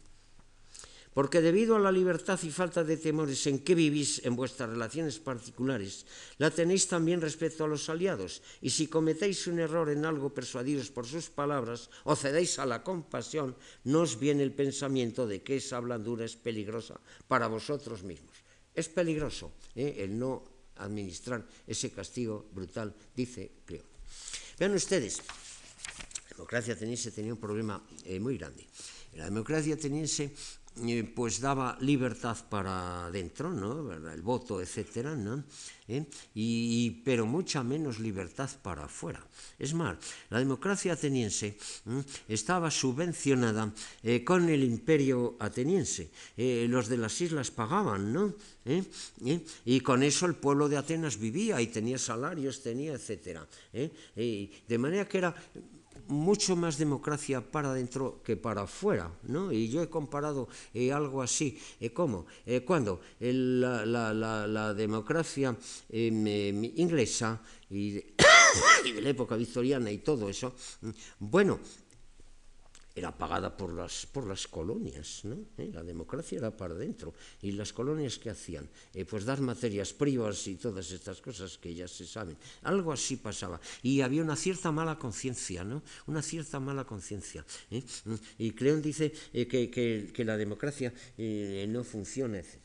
porque debido a la libertad y falta de temores en que vivís en vuestras relaciones particulares, la tenéis también respecto a los aliados, y si cometéis un error en algo persuadidos por sus palabras o cedéis a la compasión, no os viene el pensamiento de que esa blandura es peligrosa para vosotros mismos. Es peligroso ¿eh? el no administrar ese castigo brutal, dice Cleo. Vean ustedes, la democracia ateniense tenía un problema eh, muy grande. La democracia ateniense eh, pues daba libertad para adentro, ¿no? el voto, etcétera, ¿no? ¿Eh? Y, pero mucha menos libertad para afuera. Es más, la democracia ateniense estaba subvencionada eh, con el imperio ateniense. los de las islas pagaban, ¿no? Y con eso el pueblo de Atenas vivía y tenía salarios, tenía, etcétera. de manera que era mucho más democracia para adentro que para afuera, ¿no? Y yo he comparado eh, algo así, eh, ¿cómo? Eh, cuando la, la, la, la, democracia em, inglesa y de, (coughs) y de la época victoriana y todo eso, mm, bueno, era pagada por las, por las colonias, ¿no? ¿Eh? la democracia era para adentro. ¿Y las colonias qué hacían? Eh, pues dar materias primas y todas estas cosas que ya se saben. Algo así pasaba. Y había una cierta mala conciencia, ¿no? Una cierta mala conciencia. ¿eh? Y Cleón dice que, que, que, la democracia no funciona, etc.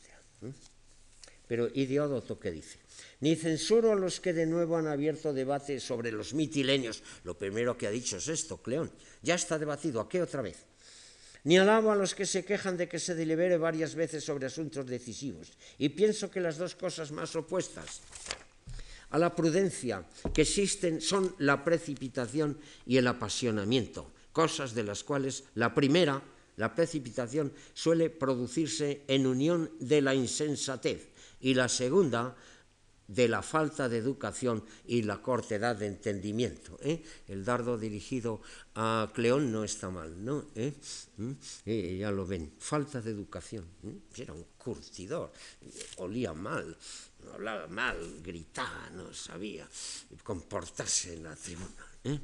Pero Ideódoto, ¿qué dice? Ni censuro a los que de nuevo han abierto debate sobre los mitilenios. Lo primero que ha dicho es esto, Cleón. Ya está debatido. ¿A qué otra vez? Ni alabo a los que se quejan de que se delibere varias veces sobre asuntos decisivos. Y pienso que las dos cosas más opuestas a la prudencia que existen son la precipitación y el apasionamiento, cosas de las cuales la primera, la precipitación, suele producirse en unión de la insensatez y la segunda, de la falta de educación y la cortedad de entendimiento. ¿eh? El dardo dirigido a Cleón no está mal, ¿no? ¿Eh? ¿Mm? ¿Eh? ya lo ven, falta de educación. Era un curtidor, olía mal, hablaba mal, gritaba, no sabía comportarse en la tribuna. ¿Eh?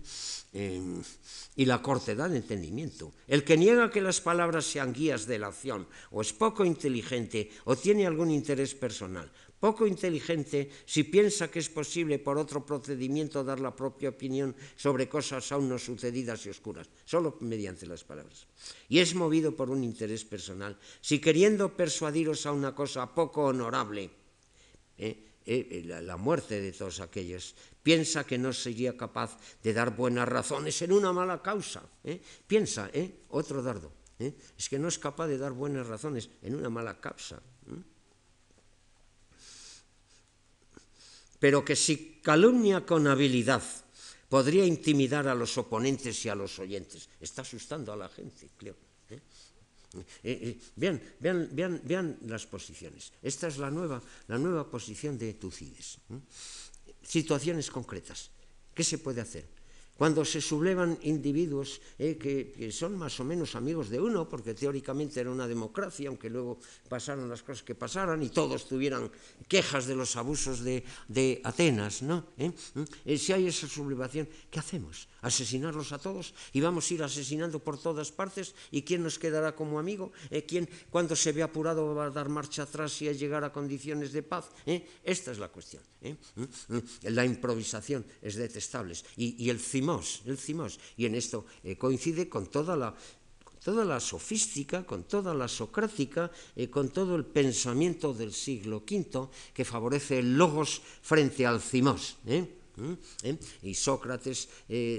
y la cortedad de entendimiento. El que niega que las palabras sean guías de la acción o es poco inteligente o tiene algún interés personal. Poco inteligente si piensa que es posible por otro procedimiento dar la propia opinión sobre cosas aún no sucedidas y oscuras, solo mediante las palabras. Y es movido por un interés personal si queriendo persuadiros a una cosa poco honorable, ¿eh? Eh, la, muerte de todos aquellos. Piensa que no sería capaz de dar buenas razones en una mala causa. ¿eh? Piensa, ¿eh? otro dardo. Es que no es capaz de dar buenas razones en una mala causa. Pero que si calumnia con habilidad podría intimidar a los oponentes y a los oyentes. Está asustando a la gente, creo. Eh, eh, vean, vean, vean, vean, las posiciones. Esta es la nueva, la nueva posición de Tucides. Situaciones concretas. ¿Qué se puede hacer? Cuando se sublevan individuos eh, que, que, son más o menos amigos de uno, porque teóricamente era una democracia, aunque luego pasaron las cosas que pasaran y todos tuvieran quejas de los abusos de, de Atenas, ¿no? ¿Eh? ¿Eh? si hay esa sublevación, ¿qué hacemos? ¿Asesinarlos a todos? ¿Y vamos a ir asesinando por todas partes? ¿Y quién nos quedará como amigo? ¿Quién, cuando se ve apurado, va a dar marcha atrás y a llegar a condiciones de paz? Esta es la cuestión. La improvisación es detestable. Y, y el el cimos. Y en esto eh, coincide con toda la, toda la sofística, con toda la socrática, eh, con todo el pensamiento del siglo V que favorece el logos frente al cimos. ¿eh? ¿Mm? Y Sócrates,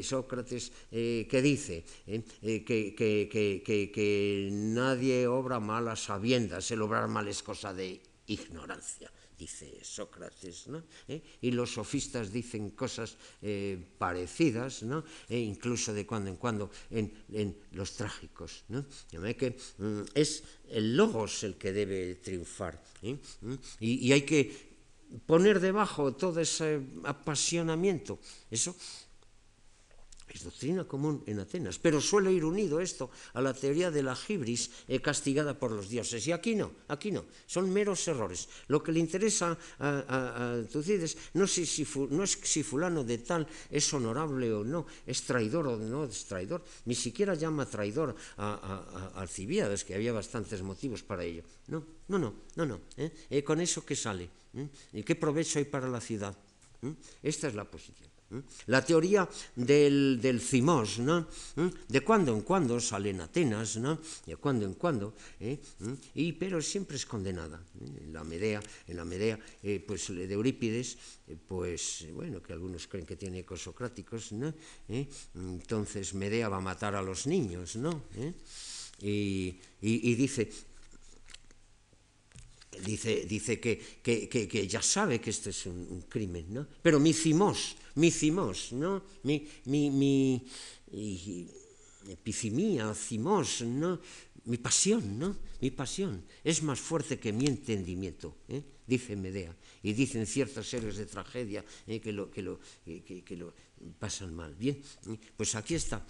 Sócrates que dice que, que, que, nadie obra mal a sabiendas, el obrar mal es cosa de ignorancia dice Sócrates, ¿no? ¿Eh? y los sofistas dicen cosas eh, parecidas, ¿no? e incluso de cuando en cuando en, en los trágicos. ¿no? que mm, es el logos el que debe triunfar, ¿eh? ¿Mm? y, y hay que poner debajo todo ese apasionamiento. Eso es doctrina común en Atenas, pero suele ir unido esto a la teoría de la gibris eh, castigada por los dioses. Y aquí no, aquí no, son meros errores. Lo que le interesa a, Tucides no, si, no es si fulano de tal es honorable o no, es traidor o no es traidor, ni siquiera llama traidor a, Alcibíades, que había bastantes motivos para ello. No, no, no, no, no. ¿eh? Eh, con eso que sale, ¿y qué provecho hay para la ciudad? Esta es la posición. La teoría del, del cimos, ¿no? De cuando en cuando sale en Atenas, ¿no? De cuando en cuando, ¿eh? y, pero siempre es condenada. En la Medea, en la Medea eh, pues, de Eurípides, eh, pues bueno, que algunos creen que tiene ecos socráticos, ¿no? Entonces Medea va a matar a los niños, ¿no? Y, y, dice, dice, dice que, que, que, ya sabe que esto es un, crimen, ¿no? Pero mi cimos, mi cimos, ¿no? Mi, mi, mi cimos, ¿no? Mi pasión, ¿no? Mi pasión es más fuerte que mi entendimiento, ¿eh? dice Medea. Y dicen ciertos héroes de tragedia ¿eh? que, lo, que, lo, que, lo pasan mal. Bien, ¿eh? pues aquí está.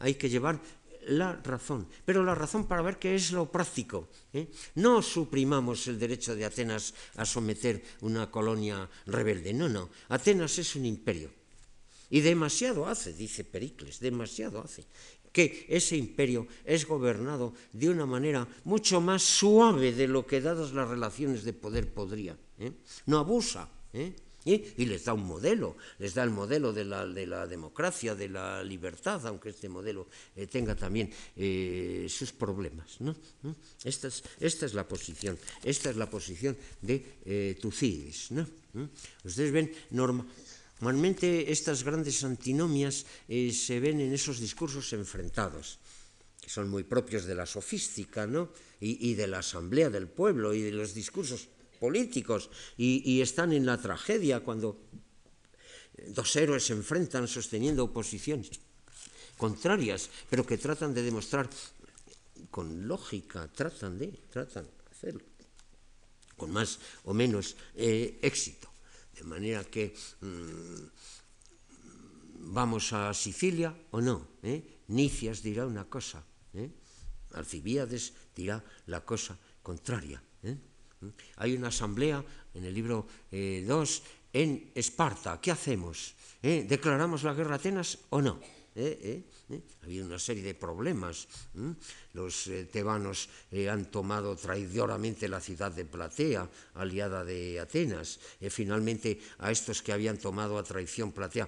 Hay que llevar la razón, pero la razón para ver qué es lo práctico. ¿eh? No suprimamos el derecho de Atenas a someter una colonia rebelde, no, no. Atenas es un imperio. Y demasiado hace, dice Pericles, demasiado hace, que ese imperio es gobernado de una manera mucho más suave de lo que dadas las relaciones de poder podría. ¿eh? No abusa. ¿eh? Y les da un modelo, les da el modelo de la, de la democracia, de la libertad, aunque este modelo eh, tenga también eh, sus problemas. ¿no? ¿Mm? Esta, es, esta, es, la posición, esta es la posición de eh, Tucídides. ¿no? ¿Mm? Ustedes ven, normalmente estas grandes antinomias se ven en esos discursos enfrentados que son muy propios de la sofística ¿no? y de la asamblea del pueblo y de los discursos políticos y, están en la tragedia cuando dos héroes se enfrentan sosteniendo posiciones contrarias, pero que tratan de demostrar con lógica, tratan de, tratan de hacerlo, con más o menos eh, éxito. De manera que mmm, vamos a Sicilia o no. ¿eh? Nicias dirá una cosa, ¿eh? Alcibíades dirá la cosa contraria. Hay una asamblea en el libro 2 eh, en Esparta. ¿Qué hacemos? ¿Eh? ¿Declaramos la guerra a Atenas o no? ¿Eh? ¿Eh? Había una serie de problemas. Los eh, tebanos eh, han tomado traidoramente la ciudad de Platea, aliada de Atenas. finalmente, a estos que habían tomado a traición Platea,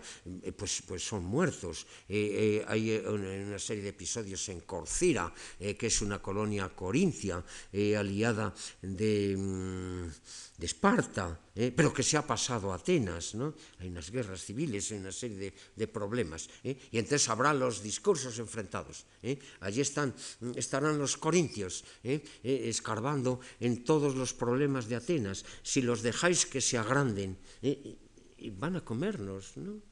pues, pues son muertos. hay una, serie de episodios en Corcira, que es una colonia corintia, aliada de. Mm, de Esparta, ¿eh? pero que se ha pasado a Atenas, ¿no? Hay unas guerras civiles, hay una serie de, de problemas, ¿eh? y entonces habrá los discursos enfrentados. ¿eh? Allí están, estarán los corintios, ¿eh? ¿eh? escarbando en todos los problemas de Atenas. Si los dejáis que se agranden, ¿eh? y van a comernos, ¿no?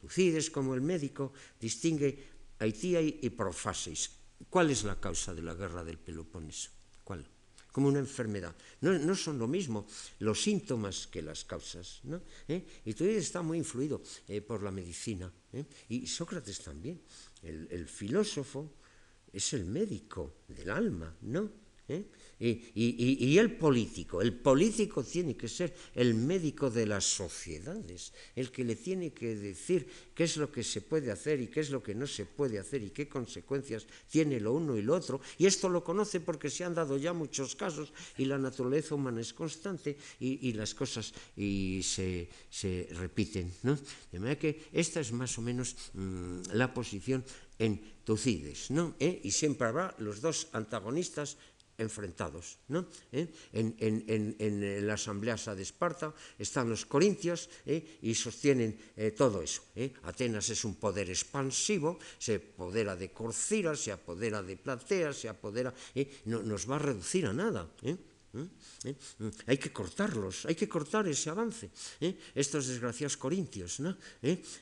Tucides, como el médico, distingue Haití y Profasis. ¿Cuál es la causa de la guerra del Peloponeso? ¿Cuál? como una enfermedad. No, no, son lo mismo los síntomas que las causas. ¿no? Y todo está muy influido por la medicina. Y Sócrates también. El filósofo es el médico del alma, ¿no? ¿Eh? Y, y, y, el político, el político tiene que ser el médico de las sociedades, el que le tiene que decir qué es lo que se puede hacer y qué es lo que no se puede hacer y qué consecuencias tiene lo uno y lo otro. Y esto lo conoce porque se han dado ya muchos casos y la naturaleza humana es constante y, y las cosas y se, se, repiten. ¿no? De manera que esta es más o menos mmm, la posición en Tucides, ¿no? ¿Eh? Y siempre habrá los dos antagonistas enfrentados. ¿no? ¿Eh? En, en, en, en, la asamblea de Esparta están los corintios ¿eh? y sostienen eh, todo eso. ¿eh? Atenas es un poder expansivo, se apodera de Corcira, se apodera de Platea, se apodera... ¿eh? No, nos va a reducir a nada. ¿eh? ¿Eh? ¿Eh? Hay que cortarlos, hay que cortar ese avance. ¿eh? Estos desgraciados corintios, ¿no?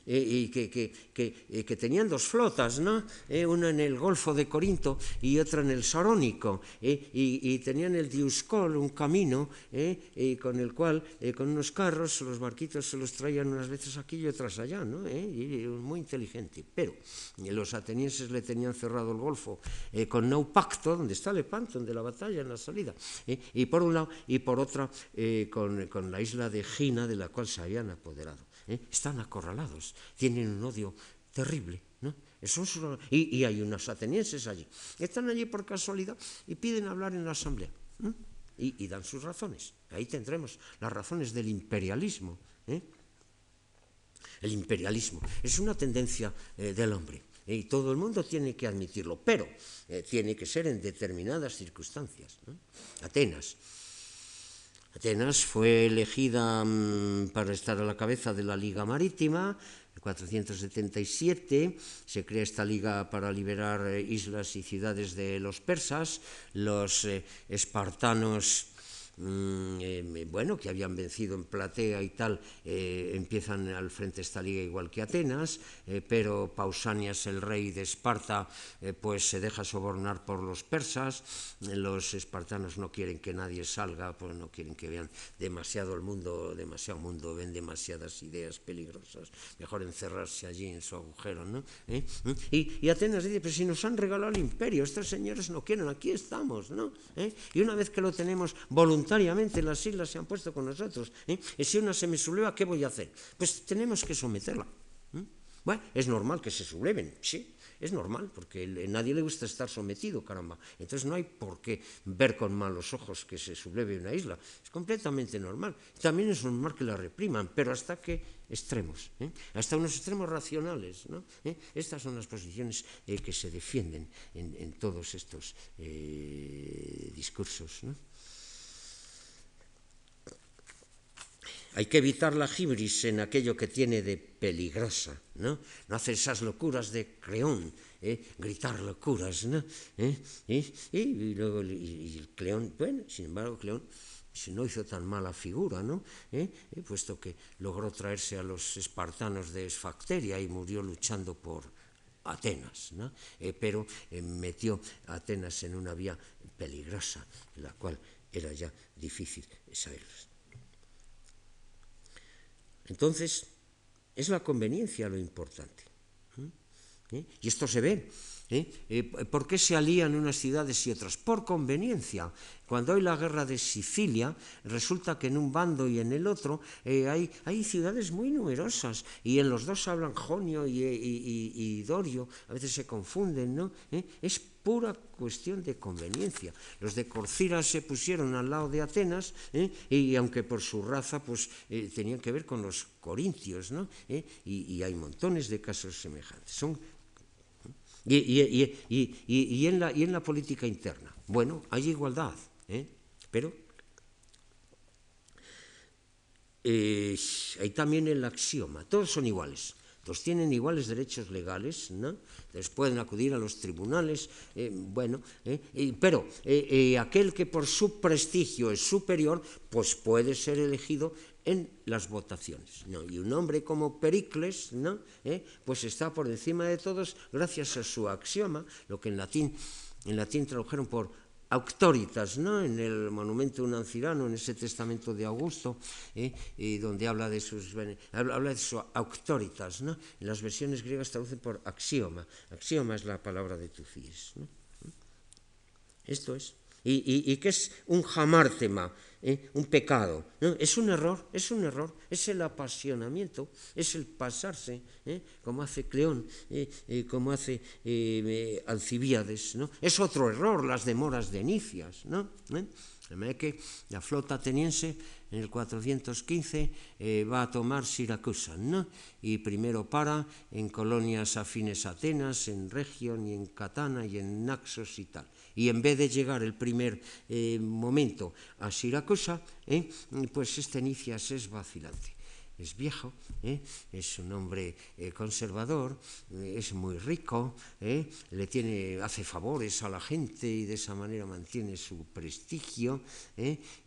Y que, tenían dos flotas, ¿no? una en el Golfo de Corinto y otra en el Sarónico, y, tenían el Diuscol, un camino, con el cual, con unos carros, los barquitos se los traían unas veces aquí y otras allá, ¿no? y muy inteligente. Pero los atenienses le tenían cerrado el Golfo con no pacto, donde está Lepanto, donde la batalla en la salida. y por un lado, y por otra eh, con, con, la isla de Gina, de la cual se habían apoderado. ¿eh? Están acorralados, tienen un odio terrible. ¿no? y, y, hay unos atenienses allí. Están allí por casualidad y piden hablar en la asamblea. Y, y, dan sus razones. Ahí tendremos las razones del imperialismo. ¿eh? El imperialismo es una tendencia eh, del hombre y todo el mundo tiene que admitirlo, pero eh, tiene que ser en determinadas circunstancias. Atenas. Atenas fue elegida mmm, para estar a la cabeza de la Liga Marítima. En 477 se crea esta liga para liberar eh, islas y ciudades de los persas. Los eh, espartanos Mm, eh, bueno, que habían vencido en Platea y tal, eh, empiezan al frente esta liga igual que Atenas, eh, pero Pausanias, el rey de Esparta, pues se deja sobornar por los persas, los espartanos no quieren que nadie salga, pues no quieren que vean demasiado el mundo, demasiado mundo, ven demasiadas ideas peligrosas, mejor encerrarse allí en su agujero, ¿no? Y, y, Atenas dice, pero si nos han regalado el imperio, estos señores no quieren, aquí estamos, ¿no? Y una vez que lo tenemos voluntariamente, voluntariamente las islas se han puesto con nosotros. ¿eh? Y si una se me subleva, ¿qué voy a hacer? Pues tenemos que someterla. ¿eh? Bueno, es normal que se subleven, sí, es normal, porque a nadie le gusta estar sometido, caramba. Entonces no hay por qué ver con malos ojos que se subleve una isla. Es completamente normal. También es normal que la repriman, pero hasta qué extremos, ¿eh? hasta unos extremos racionales. ¿no? Estas son las posiciones que se defienden en, en todos estos discursos. ¿no? Hay que evitar la gibris en aquello que tiene de peligrosa, ¿no? No hacer esas locuras de Creón, ¿eh? gritar locuras, ¿no? ¿Eh? Y, luego Cleón, bueno, sin embargo, Cleón no hizo tan mala figura, ¿no? ¿Eh? puesto que logró traerse a los espartanos de Esfacteria y murió luchando por Atenas, ¿no? pero metió a Atenas en una vía peligrosa, la cual era ya difícil salir. Entonces, es la conveniencia lo importante. ¿Eh? ¿Eh? Y esto se ve. ¿Eh? ¿Por qué se alían unas ciudades y otras? Por conveniencia. Cuando hay la guerra de Sicilia, resulta que en un bando y en el otro hay, hay, ciudades muy numerosas y en los dos hablan Jonio y, Dorio, a veces se confunden, ¿no? Es pura cuestión de conveniencia. Los de Corcira se pusieron al lado de Atenas ¿eh? y aunque por su raza pues eh, tenían que ver con los corintios, ¿no? ¿Eh? Y, y, hay montones de casos semejantes. Son, y, y, en la, y en la política interna, bueno, hay igualdad, ¿eh? pero hay también el axioma, todos son iguales. Todos tienen iguales derechos legales, ¿no? Entonces pueden acudir a los tribunales, eh, bueno, eh, pero eh, aquel que por su prestigio es superior, pues puede ser elegido en las votaciones. ¿no? Y un hombre como Pericles, ¿no? pues está por encima de todos gracias a su axioma, lo que en latín, en latín tradujeron por auctoritas, ¿no? en el monumento de un ancirano, en ese testamento de Augusto, ¿eh? donde habla de sus habla de su auctoritas, ¿no? en las versiones griegas traducen por axioma, axioma es la palabra de Tucíes. ¿no? Esto es. ¿Y, qué es un jamártema? ¿eh? un pecado. Es un error, es un error, es el apasionamiento, es el pasarse, ¿eh? como hace Cleón, ¿eh? como hace Alcibíades. ¿no? Es otro error, las demoras de Nicias. ¿no? De que la flota ateniense en el 415 eh, va a tomar Siracusa, ¿no? y primero para en colonias afines a Atenas, en Region y en Catana y en Naxos y tal y en vez de llegar el primer eh, momento a Siracusa, eh, pues este Nicias es vacilante. Es viejo, ¿eh? es un hombre eh, conservador, eh, es muy rico, le tiene, hace favores a la gente y de esa manera mantiene su prestigio,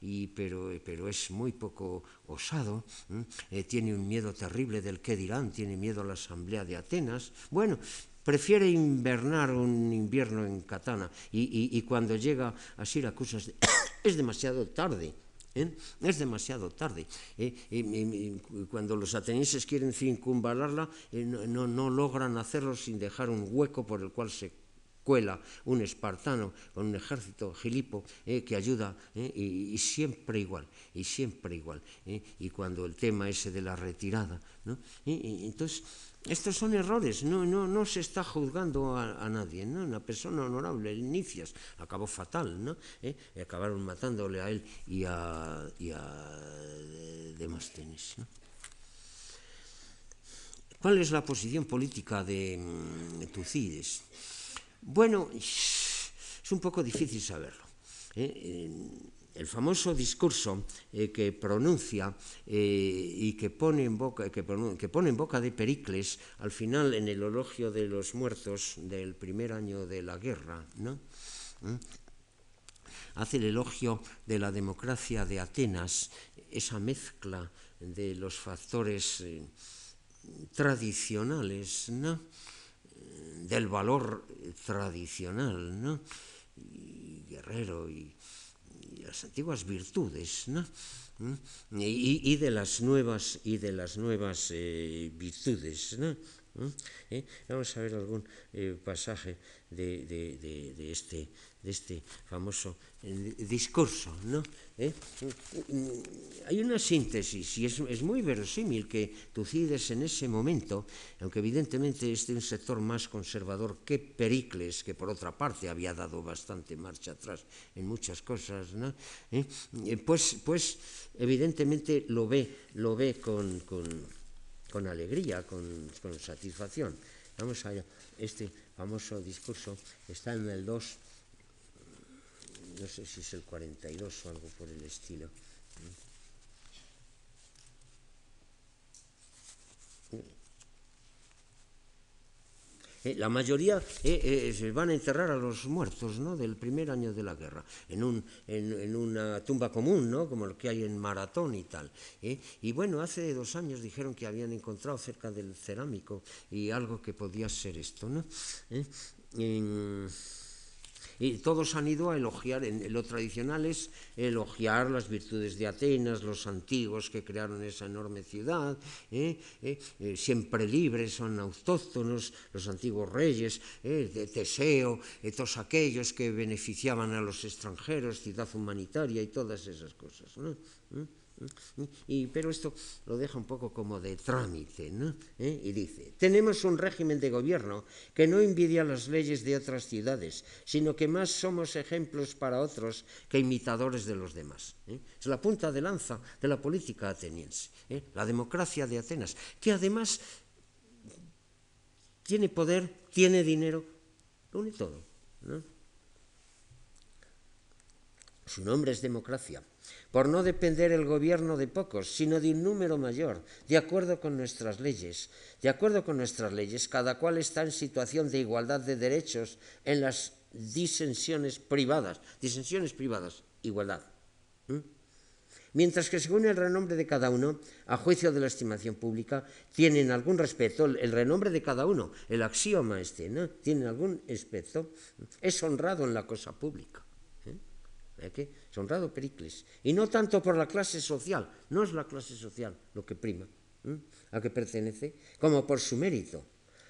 y, pero, pero es muy poco osado, tiene un miedo terrible del qué dirán, tiene miedo a la asamblea de Atenas. Bueno, prefiere invernar un invierno en Catana y, y cuando llega a Siracusa es (coughs) demasiado tarde ¿eh? Es demasiado tarde. ¿eh? cuando los atenienses quieren circunvalarla, eh, no, no, logran hacerlo sin dejar un hueco por el cual se cuela un espartano con un ejército gilipo que ayuda y, y, siempre igual y siempre igual y cuando el tema ese de la retirada ¿no? entonces estos son errores, no, no, no se está juzgando a, nadie, ¿no? Una persona honorable, el Nicias, acabó fatal, ¿no? ¿Eh? Acabaron matándole a él y a, y a ¿no? ¿Cuál es la posición política de, mm, Tucídides? Bueno, es un poco difícil saberlo. ¿eh? El famoso discurso eh, que pronuncia eh, y que pone, en boca, de Pericles al final en el elogio de los muertos del primer año de la guerra, ¿no? ¿Mm? hace el elogio de la democracia de Atenas, esa mezcla de los factores eh, tradicionales, ¿no? del valor tradicional, ¿no? y guerrero y las antiguas virtudes, ¿no? ¿Mm? Y, y, de las nuevas y de las nuevas eh, virtudes, ¿no? ¿Mm? ¿Eh? Vamos a ver algún eh, pasaje de, de, de, este, de este famoso eh, discurso. ¿no? ¿Eh? Hay una síntesis y es, muy verosímil que Tucídides en ese momento, aunque evidentemente es de un sector más conservador que Pericles, que por otra parte había dado bastante marcha atrás en muchas cosas, ¿no? ¿Eh? pues, pues evidentemente lo ve, lo ve con, con, con alegría, con, con satisfacción. Vamos allá. Este famoso discurso está en el 2 no sé si es el 42 o algo por el estilo. Eh, la mayoría eh, eh, se van a enterrar a los muertos ¿no? del primer año de la guerra, en, un, en, una tumba común, ¿no? como lo que hay en Maratón y tal. Y bueno, hace dos años dijeron que habían encontrado cerca del cerámico y algo que podía ser esto. ¿no? y todos han ido a elogiar, en, lo tradicional es elogiar las virtudes de Atenas, los antiguos que crearon esa enorme ciudad, eh, eh, eh siempre libres, son autóctonos, los antiguos reyes, eh, de Teseo, eh, todos aquellos que beneficiaban a los extranjeros, ciudad humanitaria y todas esas cosas. ¿no? ¿Eh? Y, pero esto lo deja un poco como de trámite, ¿no? ¿Eh? Y dice, tenemos un régimen de gobierno que no envidia las leyes de otras ciudades, sino que más somos ejemplos para otros que imitadores de los demás. ¿eh? Es la punta de lanza de la política ateniense, ¿eh? la democracia de Atenas, que además tiene poder, tiene dinero, lo une todo. Su nombre es democracia por no depender el gobierno de pocos, sino de un número mayor, de acuerdo con nuestras leyes. De acuerdo con nuestras leyes, cada cual está en situación de igualdad de derechos en las disensiones privadas. Disensiones privadas, igualdad. Mientras que según el renombre de cada uno, a juicio de la estimación pública, tienen algún respeto, el renombre de cada uno, el axioma este, ¿no? Tienen algún respeto, es honrado en la cosa pública. ¿Eh? ¿Qué? Es honrado Pericles. Y no tanto por la clase social, no es la clase social lo que prima, a que pertenece, como por su mérito.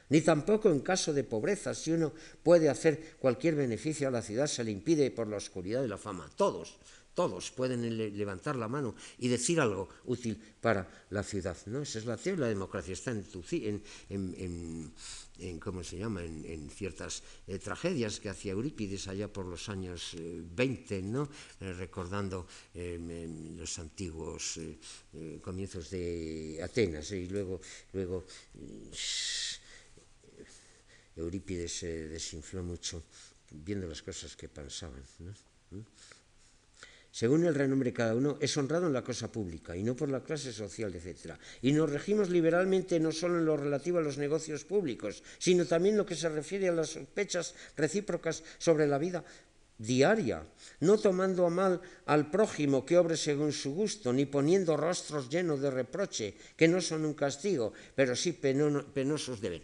Ni tampoco en caso de pobreza, si uno puede hacer cualquier beneficio a la ciudad, se le impide por la oscuridad de la fama. Todos, todos pueden levantar la mano y decir algo útil para la ciudad. ¿no? Esa es la teoría, la democracia está en, en, en, ¿cómo se llama?, en, ciertas eh, tragedias que hacía Eurípides allá por los años eh, 20, ¿no? Eh, recordando los antiguos eh, eh, comienzos de Atenas, y luego, luego Eurípides se desinfló mucho viendo las cosas que pensaban. ¿no? Según el renombre de cada uno, es honrado en la cosa pública y no por la clase social, etc. Y nos regimos liberalmente no solo en lo relativo a los negocios públicos, sino también en lo que se refiere a las sospechas recíprocas sobre la vida diaria, no tomando a mal al prójimo que obre según su gusto, ni poniendo rostros llenos de reproche, que no son un castigo, pero sí penosos deben.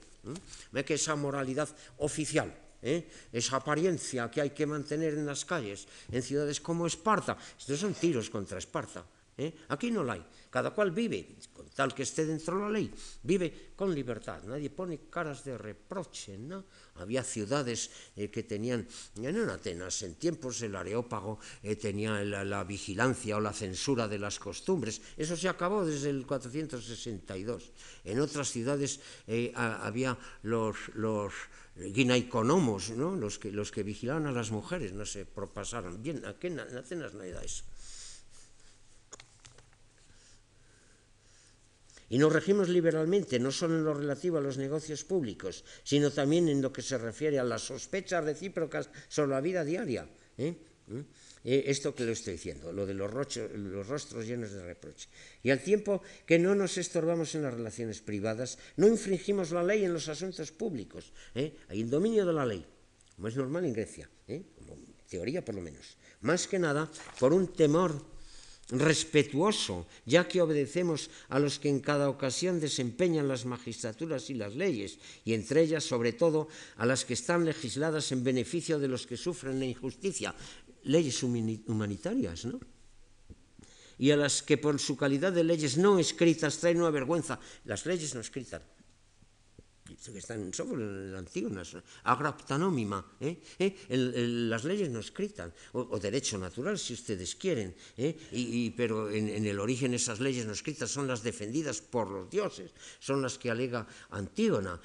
Ve que esa moralidad oficial ¿eh? esa apariencia que hay que mantener en las calles, en ciudades como Esparta. Estos son tiros contra Esparta. ¿eh? Aquí no la hay. Cada cual vive, con tal que esté dentro de la ley, vive con libertad. Nadie pone caras de reproche. ¿no? Había ciudades eh, que tenían, en Atenas, en tiempos el Areópago tenía la, vigilancia o la censura de las costumbres. Eso se acabó desde el 462. En otras ciudades había los, los ginaiconomos, ¿no? los, que, los que vigilaban a las mujeres, no se propasaron. Bien, aquí en Atenas no hay eso. Y nos regimos liberalmente, no solo en lo relativo a los negocios públicos, sino también en lo que se refiere a las sospechas recíprocas sobre la vida diaria. ¿eh? ¿Mm? Eh, esto que lo estoy diciendo, lo de los, rostros llenos de reproche. Y al tiempo que no nos estorbamos en las relaciones privadas, no infringimos la ley en los asuntos públicos. ¿eh? Hay el dominio de la ley, como es normal en Grecia, como teoría por lo menos. Más que nada por un temor respetuoso, ya que obedecemos a los que en cada ocasión desempeñan las magistraturas y las leyes, y entre ellas, sobre todo, a las que están legisladas en beneficio de los que sufren la injusticia leyes humanitarias, ¿no? Y a las que por su calidad de leyes no escritas traen una vergüenza. Las leyes no escritas que están sobre el antiguo, agraptanómima, ¿eh? ¿Eh? las leyes no escritas, o, derecho natural si ustedes quieren, ¿eh? pero en, en, el origen esas leyes no escritas son las defendidas por los dioses, son las que alega Antígona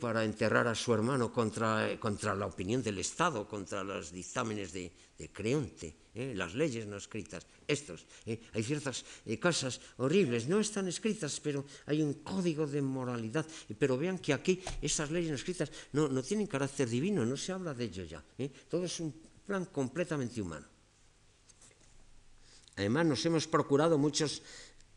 para enterrar a su hermano contra, contra la opinión del Estado, contra los dictámenes de, de Creonte, ¿eh? las leyes no escritas, estos. ¿eh? Hay ciertas eh, cosas horribles, no están escritas, pero hay un código de moralidad. Pero vean que aquí esas leyes no escritas no, no tienen carácter divino, no se habla de ello ya. Todo es un plan completamente humano. Además, nos hemos procurado muchos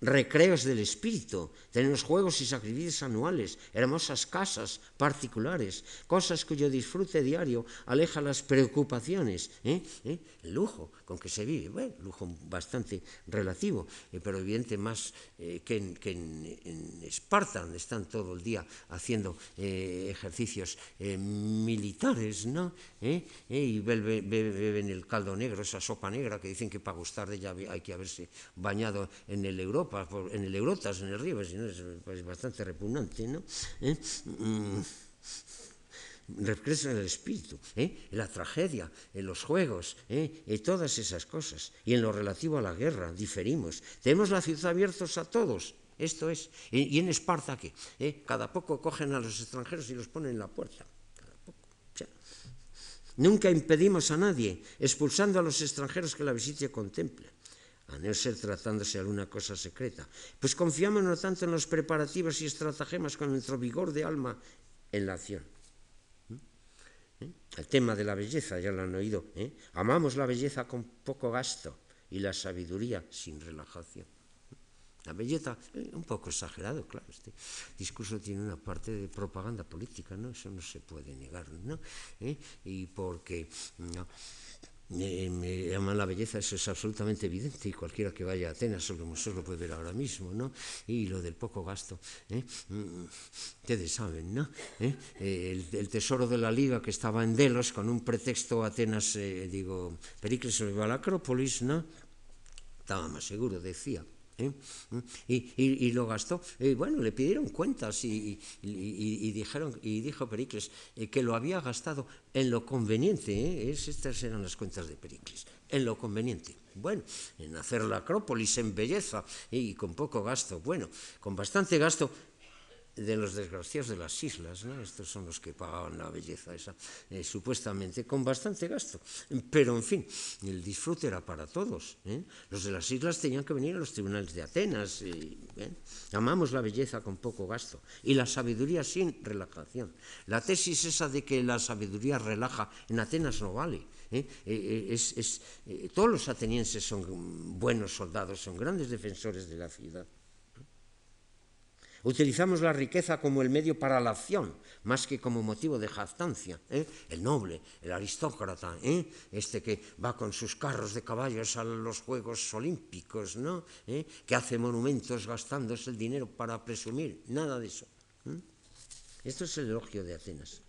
recreos del espíritu, tenemos juegos y sacrificios anuales, hermosas casas particulares, cosas cuyo disfrute diario aleja las preocupaciones. ¿eh? ¿Eh? El lujo con que se vive, bueno, lujo bastante relativo, eh, pero evidente más que, en, que en, Esparta, donde están todo el día haciendo ejercicios militares, ¿no? y beben el caldo negro, esa sopa negra que dicen que para gustar de ella hay que haberse bañado en el Europa en el Eurotas, en el río, pues, es pues, bastante repugnante, ¿no? ¿Eh? Mm. en el espíritu, ¿eh? en la tragedia, en los juegos, ¿eh? en todas esas cosas. Y en lo relativo a la guerra, diferimos. Tenemos la ciudad abiertos a todos, esto es. Y, en Esparta, ¿qué? ¿Eh? Cada poco cogen a los extranjeros y los ponen en la puerta. Nunca impedimos a nadie, expulsando a los extranjeros que la visite y contemple a no ser tratándose de alguna cosa secreta. Pues confiamos no tanto en los preparativos y estratagemas con nuestro vigor de alma en la acción. ¿Mm? ¿Eh? El tema de la belleza, ya lo han oído. ¿eh? Amamos la belleza con poco gasto y la sabiduría sin relajación. La belleza, eh, un poco exagerado, claro, este discurso tiene una parte de propaganda política, ¿no? Eso no se puede negar, ¿no? Y porque... No, Me, me la belleza, eso es absolutamente evidente y cualquiera que vaya a Atenas o los museos lo puede ver ahora mismo, ¿no? Y lo del poco gasto, ¿eh? Mm, ustedes saben, ¿no? ¿Eh? El, el, tesoro de la liga que estaba en Delos con un pretexto Atenas, eh, digo, Pericles se iba a la Acrópolis, ¿no? Estaba más seguro, decía. ¿Eh? Y, lo gastó. Y bueno, le pidieron cuentas y, dijeron, y dijo Pericles eh, que lo había gastado en lo conveniente. ¿eh? estas eran las cuentas de Pericles. En lo conveniente. Bueno, en hacer la Acrópolis en belleza y con poco gasto. Bueno, con bastante gasto de los desgraciados de las islas, ¿no? estos son los que pagaban la belleza esa, eh, supuestamente, con bastante gasto. Pero, en fin, el disfrute era para todos. ¿eh? Los de las islas tenían que venir a los tribunales de Atenas. Y, ¿eh? Amamos la belleza con poco gasto y la sabiduría sin relajación. La tesis esa de que la sabiduría relaja en Atenas no vale. Todos los atenienses son buenos soldados, son grandes defensores de la ciudad. Utilizamos la riqueza como el medio para la acción, más que como motivo de jactancia. ¿eh? El noble, el aristócrata, ¿eh? este que va con sus carros de caballos a los Juegos Olímpicos, ¿no? ¿Eh? que hace monumentos gastándose el dinero para presumir, nada de eso. Esto es el elogio de Atenas.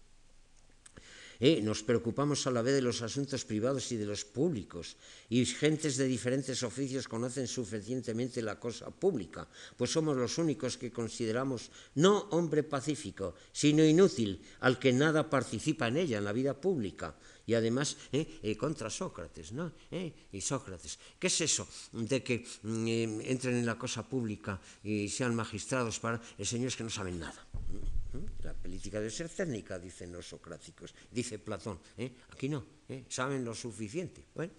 Eh, nos preocupamos a la vez de los asuntos privados y de los públicos, y gentes de diferentes oficios conocen suficientemente la cosa pública, pues somos los únicos que consideramos no hombre pacífico, sino inútil, al que nada participa en ella, en la vida pública. Y además, eh, eh, contra Sócrates, ¿no? y Sócrates, ¿qué es eso de que mm, entren en la cosa pública y sean magistrados para señores que no saben nada? La política debe ser técnica, dicen los socráticos, dice Platón. ¿eh? Aquí no, ¿eh? saben lo suficiente. Bueno,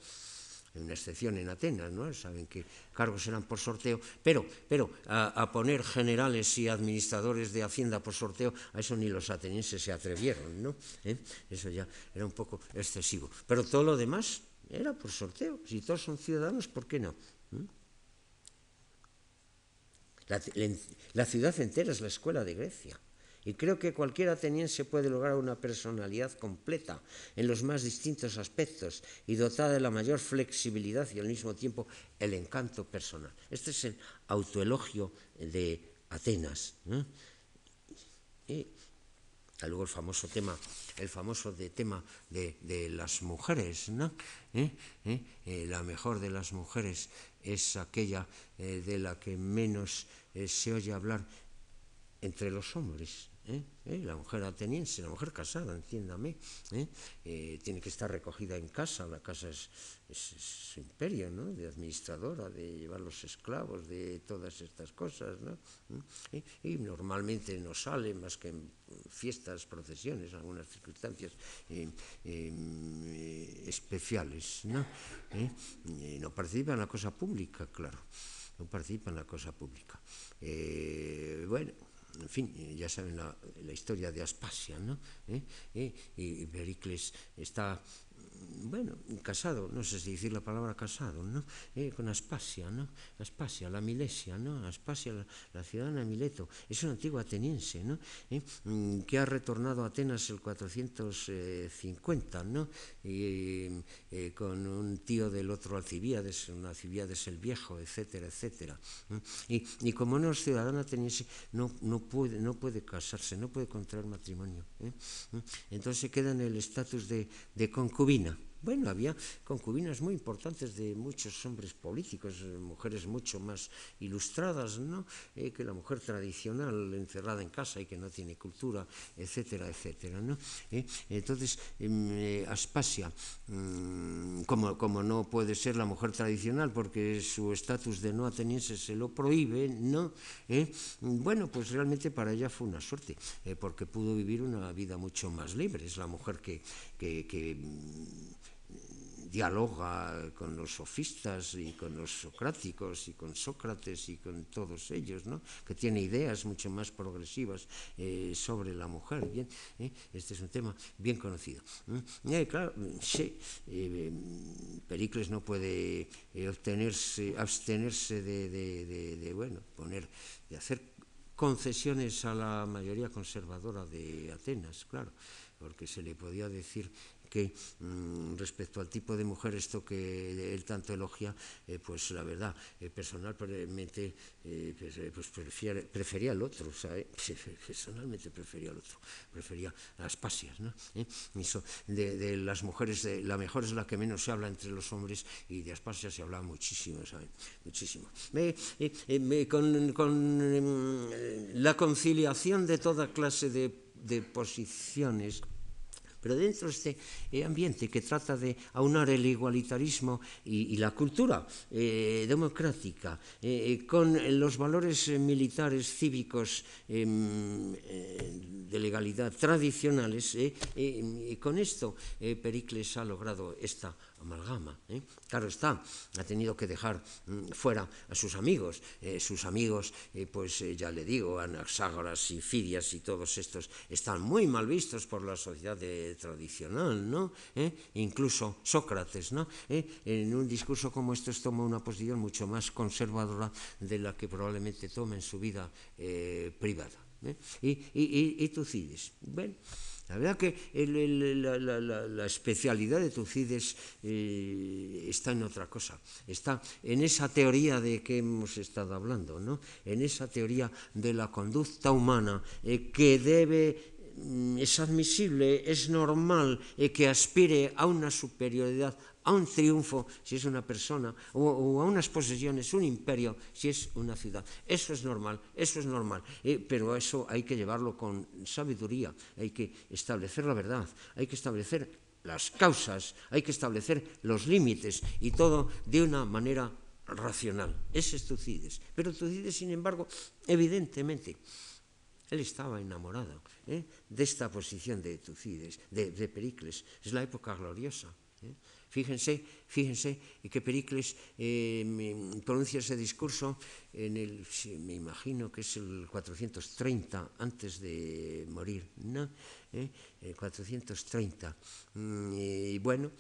hay una excepción en Atenas, ¿no? Saben que cargos serán por sorteo, pero, pero a, poner generales y administradores de Hacienda por sorteo, a eso ni los atenienses se atrevieron, ¿no? ¿Eh? Eso ya era un poco excesivo. Pero todo lo demás era por sorteo. Si todos son ciudadanos, ¿por qué no? la ciudad entera es la escuela de Grecia. Y creo que cualquier ateniense puede lograr una personalidad completa en los más distintos aspectos y dotada de la mayor flexibilidad y al mismo tiempo el encanto personal. Este es el autoelogio de Atenas. Y luego el famoso tema, el famoso de tema de, las mujeres. ¿Eh? ¿Eh? Eh, la mejor de las mujeres es aquella de la que menos se oye hablar entre los hombres. ¿eh? ¿Eh? La mujer ateniense, la mujer casada, entiéndame, ¿eh? tiene que estar recogida en casa, la casa es, su imperio, ¿no? de administradora, de llevar los esclavos, de todas estas cosas. ¿no? Y normalmente no sale más que en fiestas, procesiones, algunas circunstancias especiales. ¿no? no participa en la cosa pública, claro, no participa en la cosa pública. bueno, en fin, ya saben la, historia de Aspasia, ¿no? ¿Eh? ¿Eh? Y Pericles está bueno, casado, no sé si decir la palabra casado, ¿no? Eh, con Aspasia, ¿no? Aspasia, la Milesia, ¿no? Aspasia, la, ciudadana Mileto, es una antigua ateniense, ¿no? Eh, mm, que ha retornado a Atenas el 450, ¿no? Y, eh, con un tío del otro Alcibíades, un Alcibíades el Viejo, etcétera, etcétera. Y, y, como no es ciudadana ateniense, no, no, puede, no puede casarse, no puede contraer matrimonio. Entonces queda en el estatus de, de concubina. Bueno, había concubinas muy importantes de muchos hombres políticos, eh, mujeres mucho más ilustradas ¿no? Eh, que la mujer tradicional encerrada en casa y que no tiene cultura, etcétera, etcétera. ¿no? Eh, entonces, em, Aspasia, mm, como, como, no puede ser la mujer tradicional porque su estatus de no ateniense se lo prohíbe, ¿no? bueno, pues realmente para ella fue una suerte, porque pudo vivir una vida mucho más libre. Es la mujer que, que, que dialoga con los sofistas y con los socráticos y con Sócrates y con todos ellos, ¿no? que tiene ideas mucho más progresivas eh, sobre la mujer. Bien, ¿eh? este es un tema bien conocido. ¿eh? claro, sí, Pericles no puede abstenerse de, bueno, poner, de hacer concesiones a la mayoría conservadora de Atenas, claro, porque se le podía decir que mm, respecto al tipo de mujer, esto que él tanto elogia, eh, pues la verdad, eh, personalmente eh, pues, pues prefería el otro, (laughs) personalmente prefería el otro, prefería las pasias, ¿no? De, las mujeres, la mejor es la que menos se habla entre los hombres y de Aspasia se habla muchísimo, ¿saben? Muchísimo. con, con em, la conciliación de toda clase de, de posiciones, pero dentro este eh, ambiente que trata de aunar el igualitarismo y, y la cultura eh, democrática eh, con los valores eh, militares cívicos eh, de legalidad tradicionales, eh, eh, con esto eh, Pericles ha logrado esta amalgama. ¿eh? Claro está, ha tenido que dejar mm, fuera a sus amigos. Eh, sus amigos, eh, pues ya le digo, Anaxágoras y Fidias y todos estos están muy mal vistos por la sociedad tradicional, ¿no? Incluso Sócrates, ¿no? En un discurso como estos toma una posición mucho más conservadora de la que probablemente toma en su vida privada. Y, y. Bueno, La verdad que la, especialidad de Tucídides eh, está en otra cosa, está en esa teoría de que hemos estado hablando, ¿no? en esa teoría de la conducta humana eh, que debe es admisible, es normal eh, que aspire a una superioridad a un triunfo si es una persona, o, o, a unas posesiones, un imperio si es una ciudad. Eso es normal, eso es normal, eh, pero eso hay que llevarlo con sabiduría, hay que establecer la verdad, hay que establecer las causas, hay que establecer los límites y todo de una manera racional. Ese es Tucídides. Pero Tucídides, sin embargo, evidentemente, él estaba enamorado ¿eh? de esta posición de Tucídides, de, Pericles. Es la época gloriosa. ¿eh? Fíjense, fíjense que Pericles eh, pronuncia ese discurso en el, me imagino que es el 430 antes de morir, ¿no? ¿Eh? El 430. Mm, y bueno,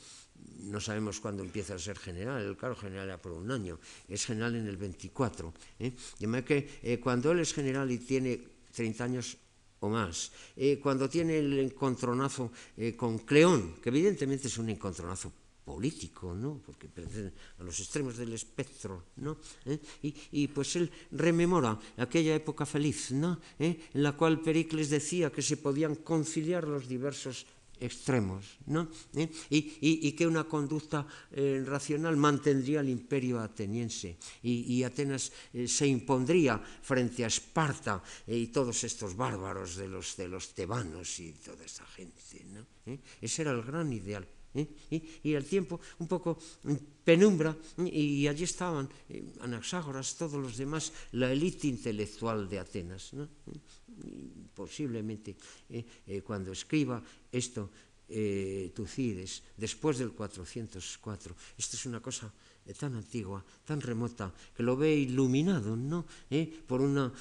no sabemos cuándo empieza a ser general, claro general era por un año, es general en el 24. ¿eh? De que cuando él es general y tiene 30 años o más, eh, cuando tiene el encontronazo eh, con Cleón, que evidentemente es un encontronazo político, ¿no? porque pertenece a los extremos del espectro, ¿no? ¿Eh? Y, pues él rememora aquella época feliz, ¿no? En la cual Pericles decía que se podían conciliar los diversos extremos, ¿no? ¿Eh? Y, y, y, que una conducta eh, racional mantendría el imperio ateniense y, y Atenas eh, se impondría frente a Esparta y todos estos bárbaros de los, de los tebanos y toda esa gente. ¿no? Ese era el gran ideal. ¿Eh? Y, y, el tiempo un poco penumbra y allí estaban eh, Anaxágoras, todos los demás, la élite intelectual de Atenas. posiblemente eh, cuando escriba esto Tucídides, después del 404, esto es una cosa tan antigua, tan remota, que lo ve iluminado ¿no? Por una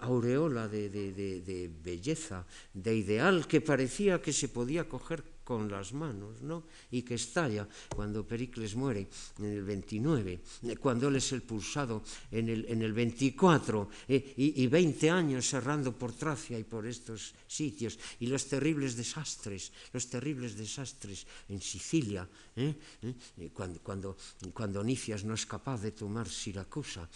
aureola de, de belleza, de ideal que parecía que se podía coger con las manos, ¿no? Y que estalla cuando Pericles muere en el 29, cuando él es expulsado en el, en el 24, eh, y, y 20 años errando por Tracia y por estos sitios, y los terribles desastres, los terribles desastres en Sicilia, ¿eh? ¿Eh? Cuando, cuando, cuando Nicias no es capaz de tomar Siracusa,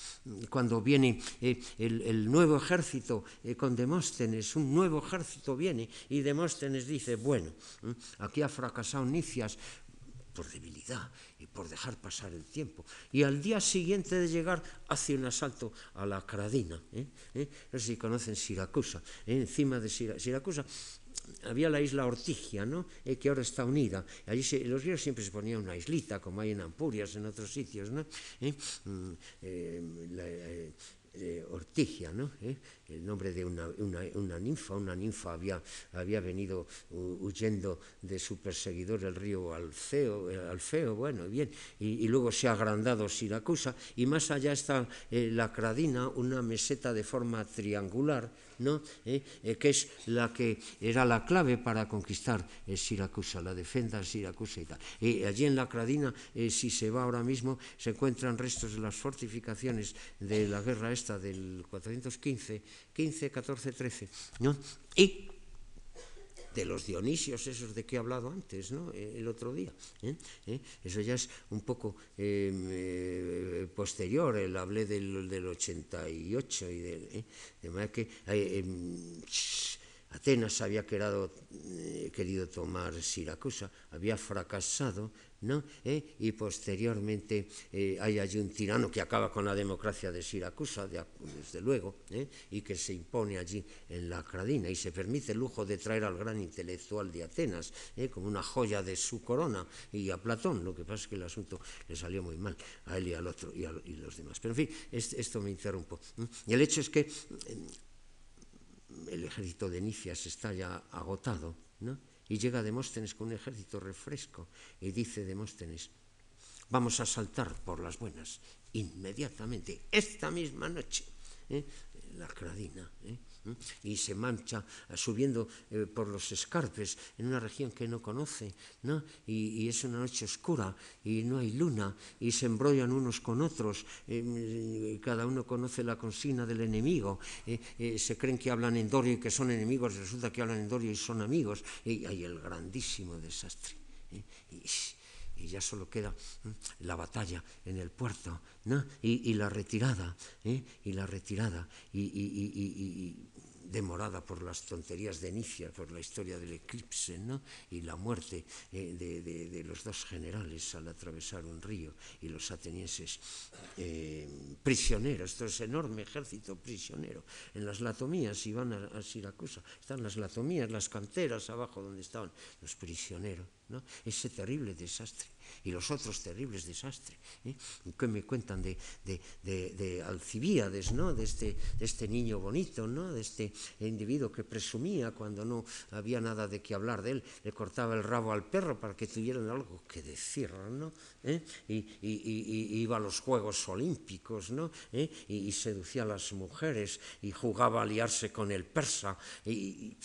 cuando viene eh, el, el, nuevo ejército eh, con Demóstenes, un nuevo ejército viene, y Demóstenes dice, bueno, Aquí ha fracasado Nicias por debilidad y por dejar pasar el tiempo. Y al día siguiente de llegar hace un asalto a la Cradina. ¿eh? ¿Eh? No sé si conocen Siracusa. ¿eh? Encima de Siracusa había la isla Ortigia, ¿no? eh, que ahora está unida. Allí los griegos siempre se ponían una islita, como hay en Ampurias, en otros sitios. ¿no? ¿Eh? Mm, eh, Ortigia, ¿no? ¿Eh? el nombre de una, una, una, ninfa. Una ninfa había, había venido huyendo de su perseguidor el río Alfeo, eh, Alfeo bueno, bien, y, y, luego se ha agrandado Siracusa, y más allá está eh, la Cradina, una meseta de forma triangular ¿no? Eh, eh, que es la que era la clave para conquistar eh, Siracusa, la defensa de Siracusa y tal. Y allí en la Cradina, eh, si se va ahora mismo, se encuentran restos de las fortificaciones de la guerra esta del 415, 15, 14, 13, ¿no? Y de los Dionisios, esos de que he hablado antes, ¿no? Eh, el otro día. ¿eh? ¿Eh? Eso ya es un poco posterior, el hablé del, del 88 y de manera que Atenas había querido tomar Siracusa, había fracasado, ¿no? ¿Eh? y posteriormente eh, hay allí un tirano que acaba con la democracia de Siracusa, desde luego, ¿eh? y que se impone allí en la Cradina y se permite el lujo de traer al gran intelectual de Atenas como una joya de su corona y a Platón, lo que pasa es que el asunto le salió muy mal a él y al otro y a los demás. Pero en fin, esto me interrumpo. Y el hecho es que el ejército de Nicias está ya agotado, ¿no? Y llega Demóstenes con un ejército refresco y dice Demóstenes, vamos a saltar por las buenas inmediatamente, esta misma noche, ¿eh? la Cradina. ¿eh? Y se mancha eh, subiendo eh, por los escarpes en una región que no conoce, ¿no? Y, es una noche oscura y no hay luna y se embrollan unos con otros, eh, cada uno conoce la consigna del enemigo, se creen que hablan en Dorio y que son enemigos, resulta que hablan en Dorio y son amigos, y hay el grandísimo desastre. Y, y ya solo queda la batalla en el puerto ¿no? y, la retirada, y la retirada, y, demorada por las tonterías de Inicia, por la historia del eclipse ¿no? y la muerte eh, de, los dos generales al atravesar un río y los atenienses eh, prisioneros, todo ese enorme ejército prisionero. En las latomías iban a, a Siracusa, están las latomías, las canteras abajo donde estaban los prisioneros, ¿no? ese terrible desastre y los otros terribles desastres ¿eh? que me cuentan de, de, de, Alcibíades, ¿no? de, este, de este niño bonito, ¿no? de este individuo que presumía cuando no había nada de qué hablar de él, le cortaba el rabo al perro para que tuvieran algo que decir, ¿no? ¿Eh? Y, y, y, iba a los Juegos Olímpicos ¿no? ¿Eh? y, seducía a las mujeres y jugaba a liarse con el persa y,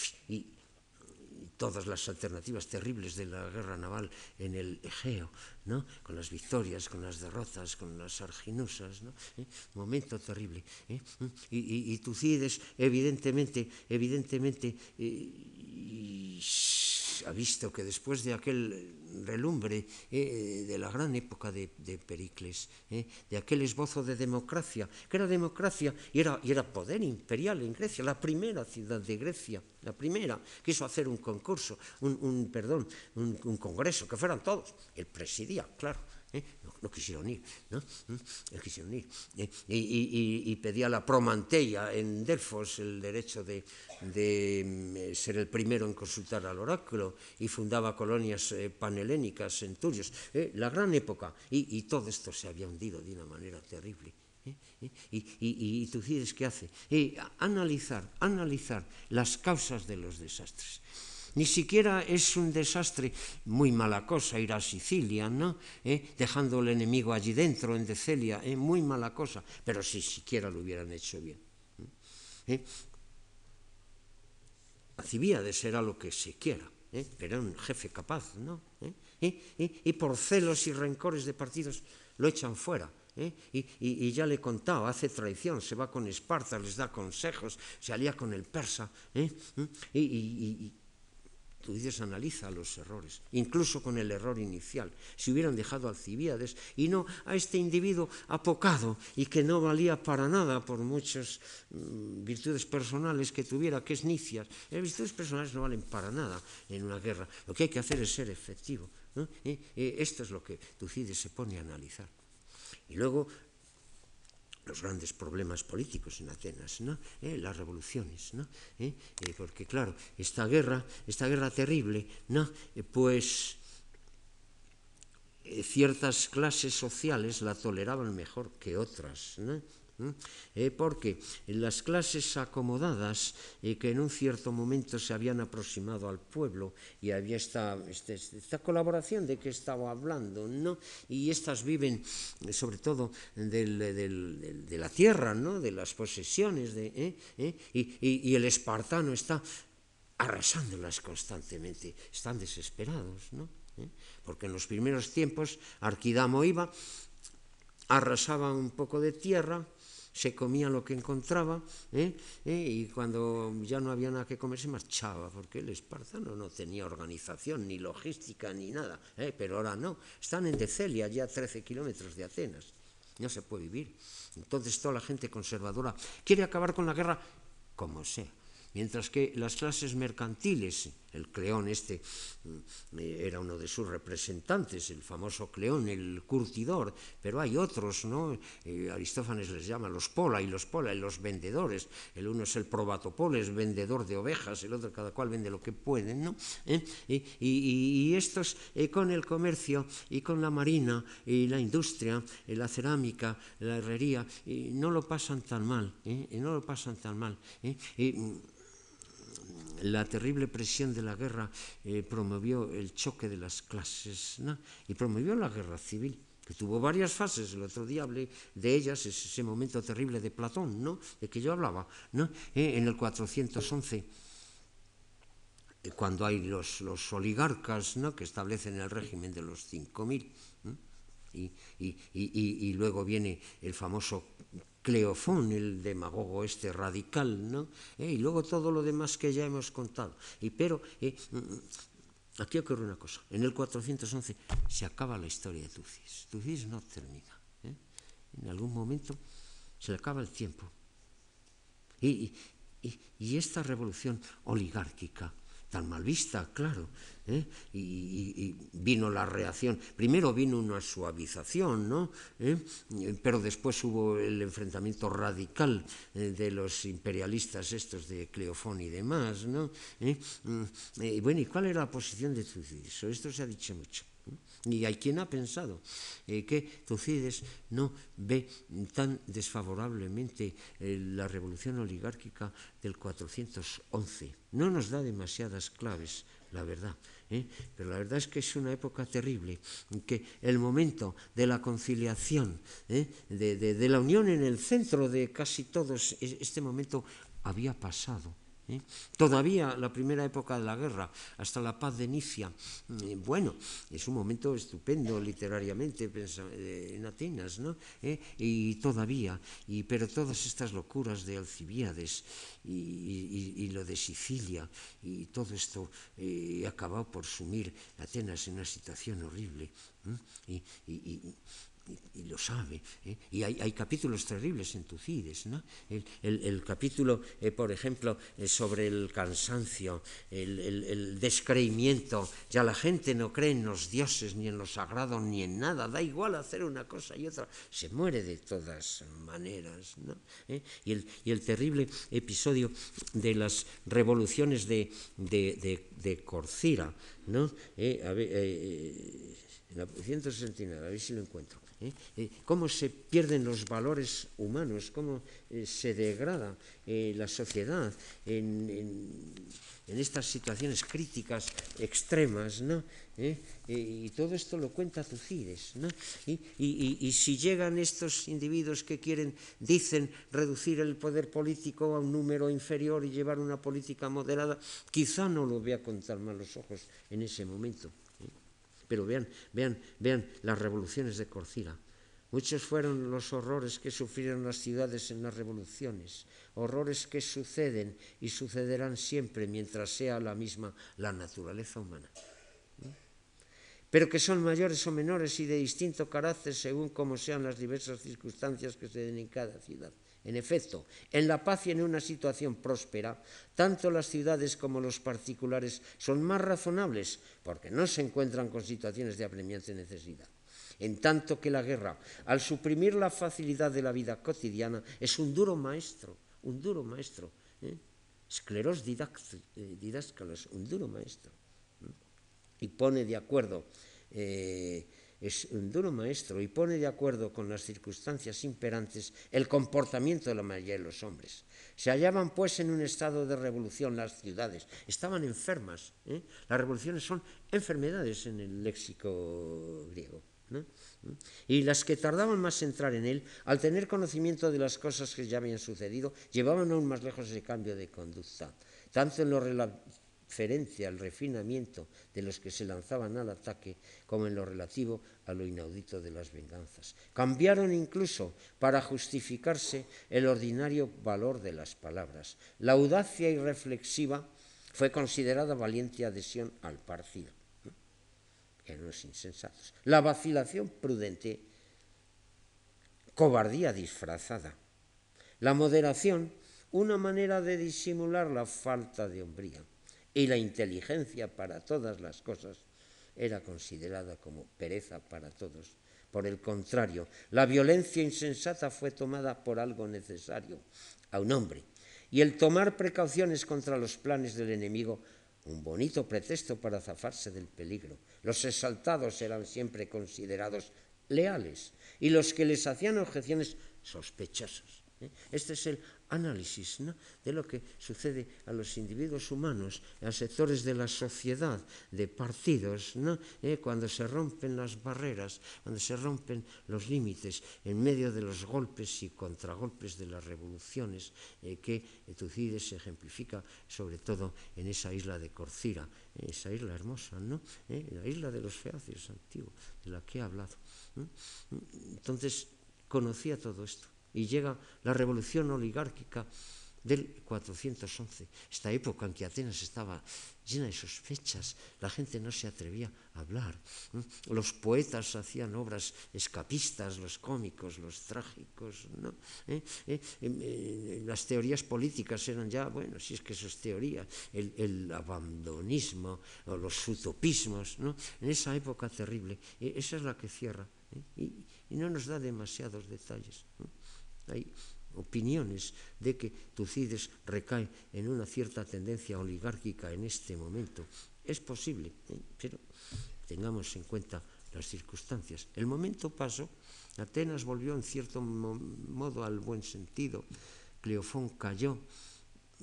todas las alternativas terribles de la guerra naval en el Egeo, ¿no? con las victorias, con las derrotas, con las arginusas, ¿no? ¿Eh? momento terrible. ¿eh? ¿Mm? Y, y, y Tucides, evidentemente, evidentemente, eh, ha visto que después de aquel relumbre eh, de la gran época de, Pericles, eh, de aquel esbozo de democracia, que era democracia y era, y era poder imperial en Grecia, la primera ciudad de Grecia, la primera, quiso hacer un concurso, un, perdón, un, un congreso, que fueran todos, él presidía, claro, ¿eh? no, quisieron ir, ¿no? ¿Mm? quisieron ir. ¿eh? Y, pedía la promantella en Delfos el derecho de, mm, ser el primero en consultar al oráculo y fundaba colonias eh, panhelénicas en Turios. la gran época. Y, todo esto se había hundido de una manera terrible. Y, y, Tucídides, ¿qué hace? analizar, analizar las causas de los desastres. Ni siquiera es un desastre, muy mala cosa ir a Sicilia, ¿no? ¿Eh? Dejando al enemigo allí dentro, en Decelia, ¿eh? muy mala cosa, pero si siquiera lo hubieran hecho bien. ¿Eh? de ser lo que se quiera, ¿eh? pero era un jefe capaz, ¿no? ¿Eh? Y por celos y rencores de partidos lo echan fuera. ¿Eh? Y, ya le he contado, hace traición, se va con Esparta, les da consejos, se alía con el persa, ¿eh? y, Tú dices, analiza los errores, incluso con el error inicial. Si hubieran dejado a Alcibiades y no a este individuo apocado y que no valía para nada por muchas mm, virtudes personales que tuviera, que es nicias. Las virtudes personales no valen para nada en una guerra. Lo que hay que hacer es ser efectivo. ¿no? Eh, eh, esto es lo que Tucídides se pone a analizar. Y luego los grandes problemas políticos en Atenas, ¿no? ¿Eh? las revoluciones, ¿no? ¿Eh? Eh, porque claro, esta guerra, esta guerra terrible, ¿no? Eh, pues eh, ciertas clases sociales la toleraban mejor que otras, ¿no? Eh, porque las clases acomodadas eh, que en un cierto momento se habían aproximado al pueblo y había esta, este, esta colaboración de que estaba hablando, ¿no? y estas viven eh, sobre todo del, de la tierra, ¿no? de las posesiones, de, y, y, el espartano está arrasándolas constantemente, están desesperados, ¿no? porque en los primeros tiempos Arquidamo iba, arrasaba un poco de tierra, se comía lo que encontraba ¿eh? ¿Eh? y cuando ya no había nada que comer se marchaba, porque el espartano no tenía organización, ni logística, ni nada. ¿eh? Pero ahora no, están en Decelia, ya a 13 kilómetros de Atenas. No se puede vivir. Entonces toda la gente conservadora quiere acabar con la guerra como sea. mientras que las clases mercantiles, el Cleón este mm, era uno de sus representantes, el famoso Cleón, el curtidor, pero hay otros, ¿no? Eh, Aristófanes les llama los pola y los pola y los vendedores. El uno es el probatopoles, vendedor de ovejas, el otro cada cual vende lo que puede, ¿no? ¿Eh? Y, estos eh, con el comercio y con la marina y la industria, la cerámica, la herrería, no lo pasan tan mal, no lo pasan tan mal. La terrible presión de la guerra eh, promovió el choque de las clases y promovió la guerra civil que tuvo varias fases, el otro día hablé de ellas, es ese momento terrible de Platón, ¿no? de que yo hablaba, ¿no? Eh, en el 411, eh, cuando hay los, los oligarcas ¿no? que establecen el régimen de los 5.000, y, y, y, y, luego viene el famoso Cleofón, el demagogo este radical, ¿no? Eh, y luego todo lo demás que ya hemos contado. Y pero eh, mm, aquí ocurre una cosa. En el 411 se acaba la historia de Tucis. Tucis no termina. ¿eh? En algún momento se le acaba el tiempo. y, y esta revolución oligárquica tan mal vista, claro. ¿eh? Y, vino la reacción. Primero vino una suavización, ¿no? ¿Eh? Pero después hubo el enfrentamiento radical eh, de los imperialistas estos de Cleofón y demás, ¿no? Mm, y bueno, ¿y cuál era la posición de Tucidiso? Esto se ha dicho mucho. Y hay quien ha pensado que Tucides no ve tan desfavorablemente la revolución oligárquica del 411. No nos da demasiadas claves, la verdad. ¿eh? Pero la verdad es que es una época terrible, que el momento de la conciliación, ¿eh? de, de la unión en el centro de casi todos, este momento había pasado. ¿Eh? Todavía la primera época de la guerra, hasta la paz de Nicia, eh, bueno, es un momento estupendo literariamente eh, en Atenas, ¿no? Y todavía, y, pero todas estas locuras de Alcibiades y, lo de Sicilia y todo esto acabó por sumir Atenas en una situación horrible. Lo sabe. ¿eh? Y hay, capítulos terribles en Tucides. ¿no? El, el, capítulo, eh, por ejemplo, eh, sobre el cansancio, el, el, descreimiento. Ya la gente no cree en los dioses, ni en lo sagrado, ni en nada. Da igual hacer una cosa y otra. Se muere de todas maneras. ¿no? Y, el, y el terrible episodio de las revoluciones de, de, de, de Corcira. ¿no? a ver, en la 169, a ver si lo encuentro. ¿eh? Eh, cómo se pierden los valores humanos, cómo eh, se degrada la sociedad en, estas situaciones críticas extremas, ¿no? y todo esto lo cuenta Tucides. ¿no? Y, si llegan estos individuos que quieren, dicen, reducir el poder político a un número inferior y llevar una política moderada, quizá no lo vea con tan malos ojos en ese momento. Pero vean, vean, vean las revoluciones de Corcira. Muchos fueron los horrores que sufrieron las ciudades en las revoluciones, horrores que suceden y sucederán siempre mientras sea la misma la naturaleza humana. Pero que son mayores o menores y de distinto carácter según como sean las diversas circunstancias que se den en cada ciudad. En efecto, en la paz y en una situación próspera, tanto las ciudades como los particulares son más razonables porque no se encuentran con situaciones de apremiante necesidad. En tanto que la guerra, al suprimir la facilidad de la vida cotidiana, es un duro maestro, un duro maestro. ¿eh? Escleros eh, didáscalos, un duro maestro. Y pone de acuerdo eh, es un duro maestro y pone de acuerdo con las circunstancias imperantes el comportamiento de la mayoría de los hombres. Se hallaban pues en un estado de revolución las ciudades, estaban enfermas. ¿eh? Las revoluciones son enfermedades en el léxico griego. Y las que tardaban más en entrar en él, al tener conocimiento de las cosas que ya habían sucedido, llevaban aún más lejos ese cambio de conducta, tanto en lo referencia al refinamiento de los que se lanzaban al ataque, como en lo relativo a lo inaudito de las venganzas. Cambiaron incluso para justificarse el ordinario valor de las palabras. La audacia irreflexiva fue considerada valiente adhesión al partido. Eran los insensatos. La vacilación prudente, cobardía disfrazada. La moderación, una manera de disimular la falta de hombría. Y la inteligencia para todas las cosas era considerada como pereza para todos. Por el contrario, la violencia insensata fue tomada por algo necesario a un hombre. Y el tomar precauciones contra los planes del enemigo, un bonito pretexto para zafarse del peligro. Los exaltados eran siempre considerados leales y los que les hacían objeciones sospechosos. ¿eh? Este es el análisis de lo que sucede a los individuos humanos, a sectores de la sociedad, de partidos, ¿Eh? cuando se rompen las barreras, cuando se rompen los límites en medio de los golpes y contragolpes de las revoluciones eh, que Tucídides ejemplifica sobre todo en esa isla de Corcira, esa isla hermosa, ¿no? la isla de los feacios antiguos, de la que he hablado. Entonces conocía todo esto y llega la revolución oligárquica del 411, esta época en que Atenas estaba llena de sospechas, la gente no se atrevía a hablar, los poetas hacían obras escapistas, los cómicos, los trágicos, ¿Eh? ¿Eh? Eh, las teorías políticas eran ya, bueno, si es que eso es teoría, el, abandonismo o los utopismos, en esa época terrible, esa es la que cierra y, no nos da demasiados detalles. Hay opiniones de que Tucídides recae en una cierta tendencia oligárquica en este momento. Es posible, ¿eh? pero tengamos en cuenta las circunstancias. El momento pasó, Atenas volvió en cierto modo al buen sentido, Cleofón cayó,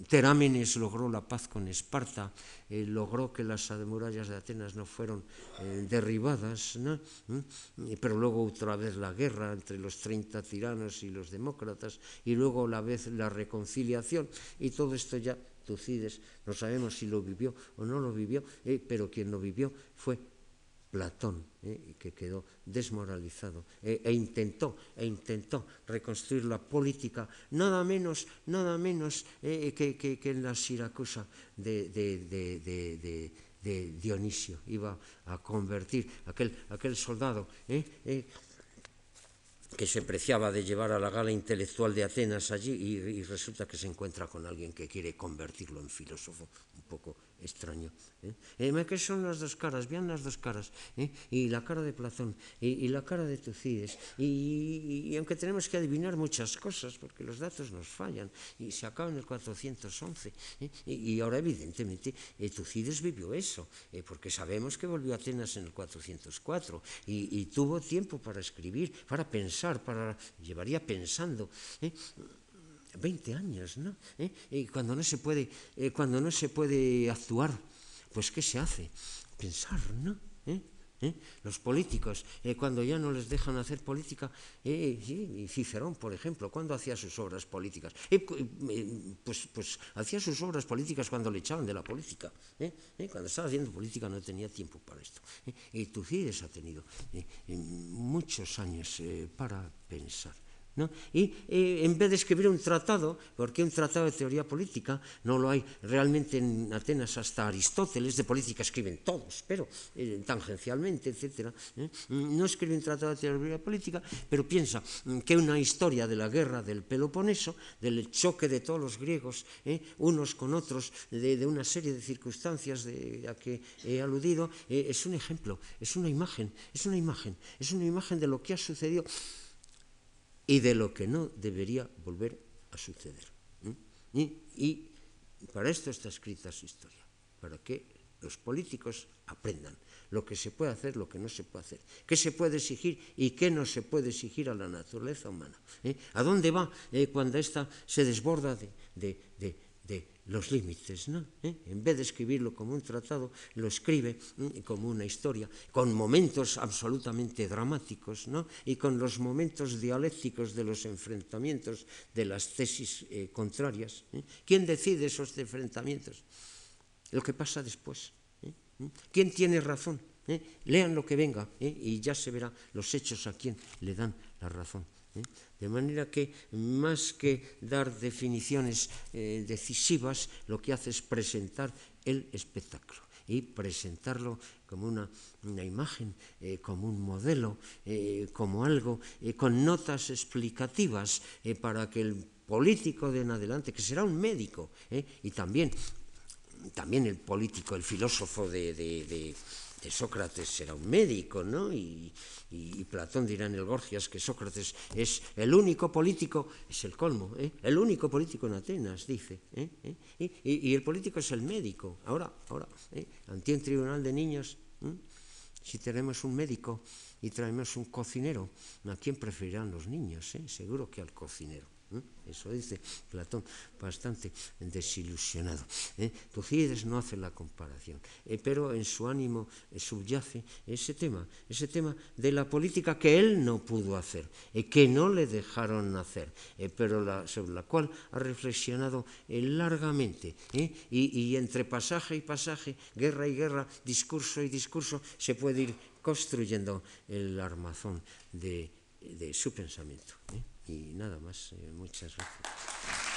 Terámenes logró la paz con Esparta, eh, logró que las murallas de Atenas no fueron eh, derribadas, ¿Mm? pero luego otra vez la guerra entre los 30 tiranos y los demócratas, y luego la vez la reconciliación, y todo esto ya Tucides, no sabemos si lo vivió o no lo vivió, eh, pero quien lo vivió fue Platón, eh, que quedó desmoralizado, e, e, intentó, e intentó reconstruir la política, nada menos, nada menos eh, que, en la Siracusa de, Dionisio. Iba a convertir aquel, aquel soldado eh, que se preciaba de llevar a la gala intelectual de Atenas allí y, y resulta que se encuentra con alguien que quiere convertirlo en filósofo, un poco extraño. ¿eh? Eh, ¿Qué son las dos caras? Vean las dos caras. ¿eh? Y la cara de Platón y, la cara de Tucides. Y, aunque tenemos que adivinar muchas cosas, porque los datos nos fallan, y se acaba en el 411. ¿eh? Y, ahora, evidentemente, eh, Tucides vivió eso, eh, porque sabemos que volvió a Atenas en el 404 y, y tuvo tiempo para escribir, para pensar, para llevaría pensando. ¿Eh? 20 años, ¿no? ¿Eh? Y cuando no se puede, eh, cuando no se puede actuar, pues ¿qué se hace? Pensar, ¿no? ¿Eh? Los políticos, cuando ya no les dejan hacer política, eh, Cicerón, por ejemplo, ¿cuándo hacía sus obras políticas? pues, pues hacía sus obras políticas cuando le echaban de la política. Cuando estaba haciendo política no tenía tiempo para esto. Y Tucídides ha tenido muchos años para pensar. Y eh, en vez de escribir un tratado, porque un tratado de teoría política no lo hay realmente en Atenas hasta Aristóteles, de política escriben todos, pero eh, tangencialmente, etc. ¿eh? No escribe un tratado de teoría política, pero piensa mm, que una historia de la guerra del Peloponeso, del choque de todos los griegos, unos con otros, de, de, una serie de circunstancias de, a que he aludido, es un ejemplo, es una imagen, es una imagen, es una imagen de lo que ha sucedido y de lo que no debería volver a suceder. Y, y, para esto está escrita su historia, para que los políticos aprendan lo que se puede hacer, lo que no se puede hacer, qué se puede exigir y qué no se puede exigir a la naturaleza humana. ¿eh? ¿A dónde va eh, cuando ésta se desborda de, de, de de los límites, ¿no? ¿Eh? En vez de escribirlo como un tratado, lo escribe ¿eh? como una historia, con momentos absolutamente dramáticos, ¿no? Y con los momentos dialécticos de los enfrentamientos de las tesis eh, contrarias. ¿Quién decide esos enfrentamientos? Lo que pasa después. ¿Mm? ¿Quién tiene razón? Lean lo que venga y ya se verá los hechos a quien le dan la razón. ¿Eh? De manera que más que dar definiciones eh, decisivas, lo que hace es presentar el espectáculo y presentarlo como una, una imagen, eh, como un modelo, como algo, con notas explicativas para que el político de en adelante, que será un médico, y también, también el político, el filósofo de Sócrates será un médico, ¿no? Y, Platón dirá en el Gorgias que Sócrates es el único político, es el colmo, ¿eh? el único político en Atenas, dice. ¿eh? ¿Eh? Y, y, el político es el médico. Ahora, ahora, ¿eh? ante un tribunal de niños, si tenemos un médico y traemos un cocinero, ¿a quién preferirán los niños? ¿eh? Seguro que al cocinero. ¿Eh? Eso dice Platón, bastante desilusionado. ¿eh? Tucídides no hace la comparación, eh, pero en su ánimo eh, subyace ese tema, ese tema de la política que él no pudo hacer, eh, que no le dejaron hacer, eh, pero la, sobre la cual ha reflexionado eh, largamente. Y, y entre pasaje y pasaje, guerra y guerra, discurso y discurso, se puede ir construyendo el armazón de, de su pensamiento. ¿eh? Y nada más, eh, muchas gracias.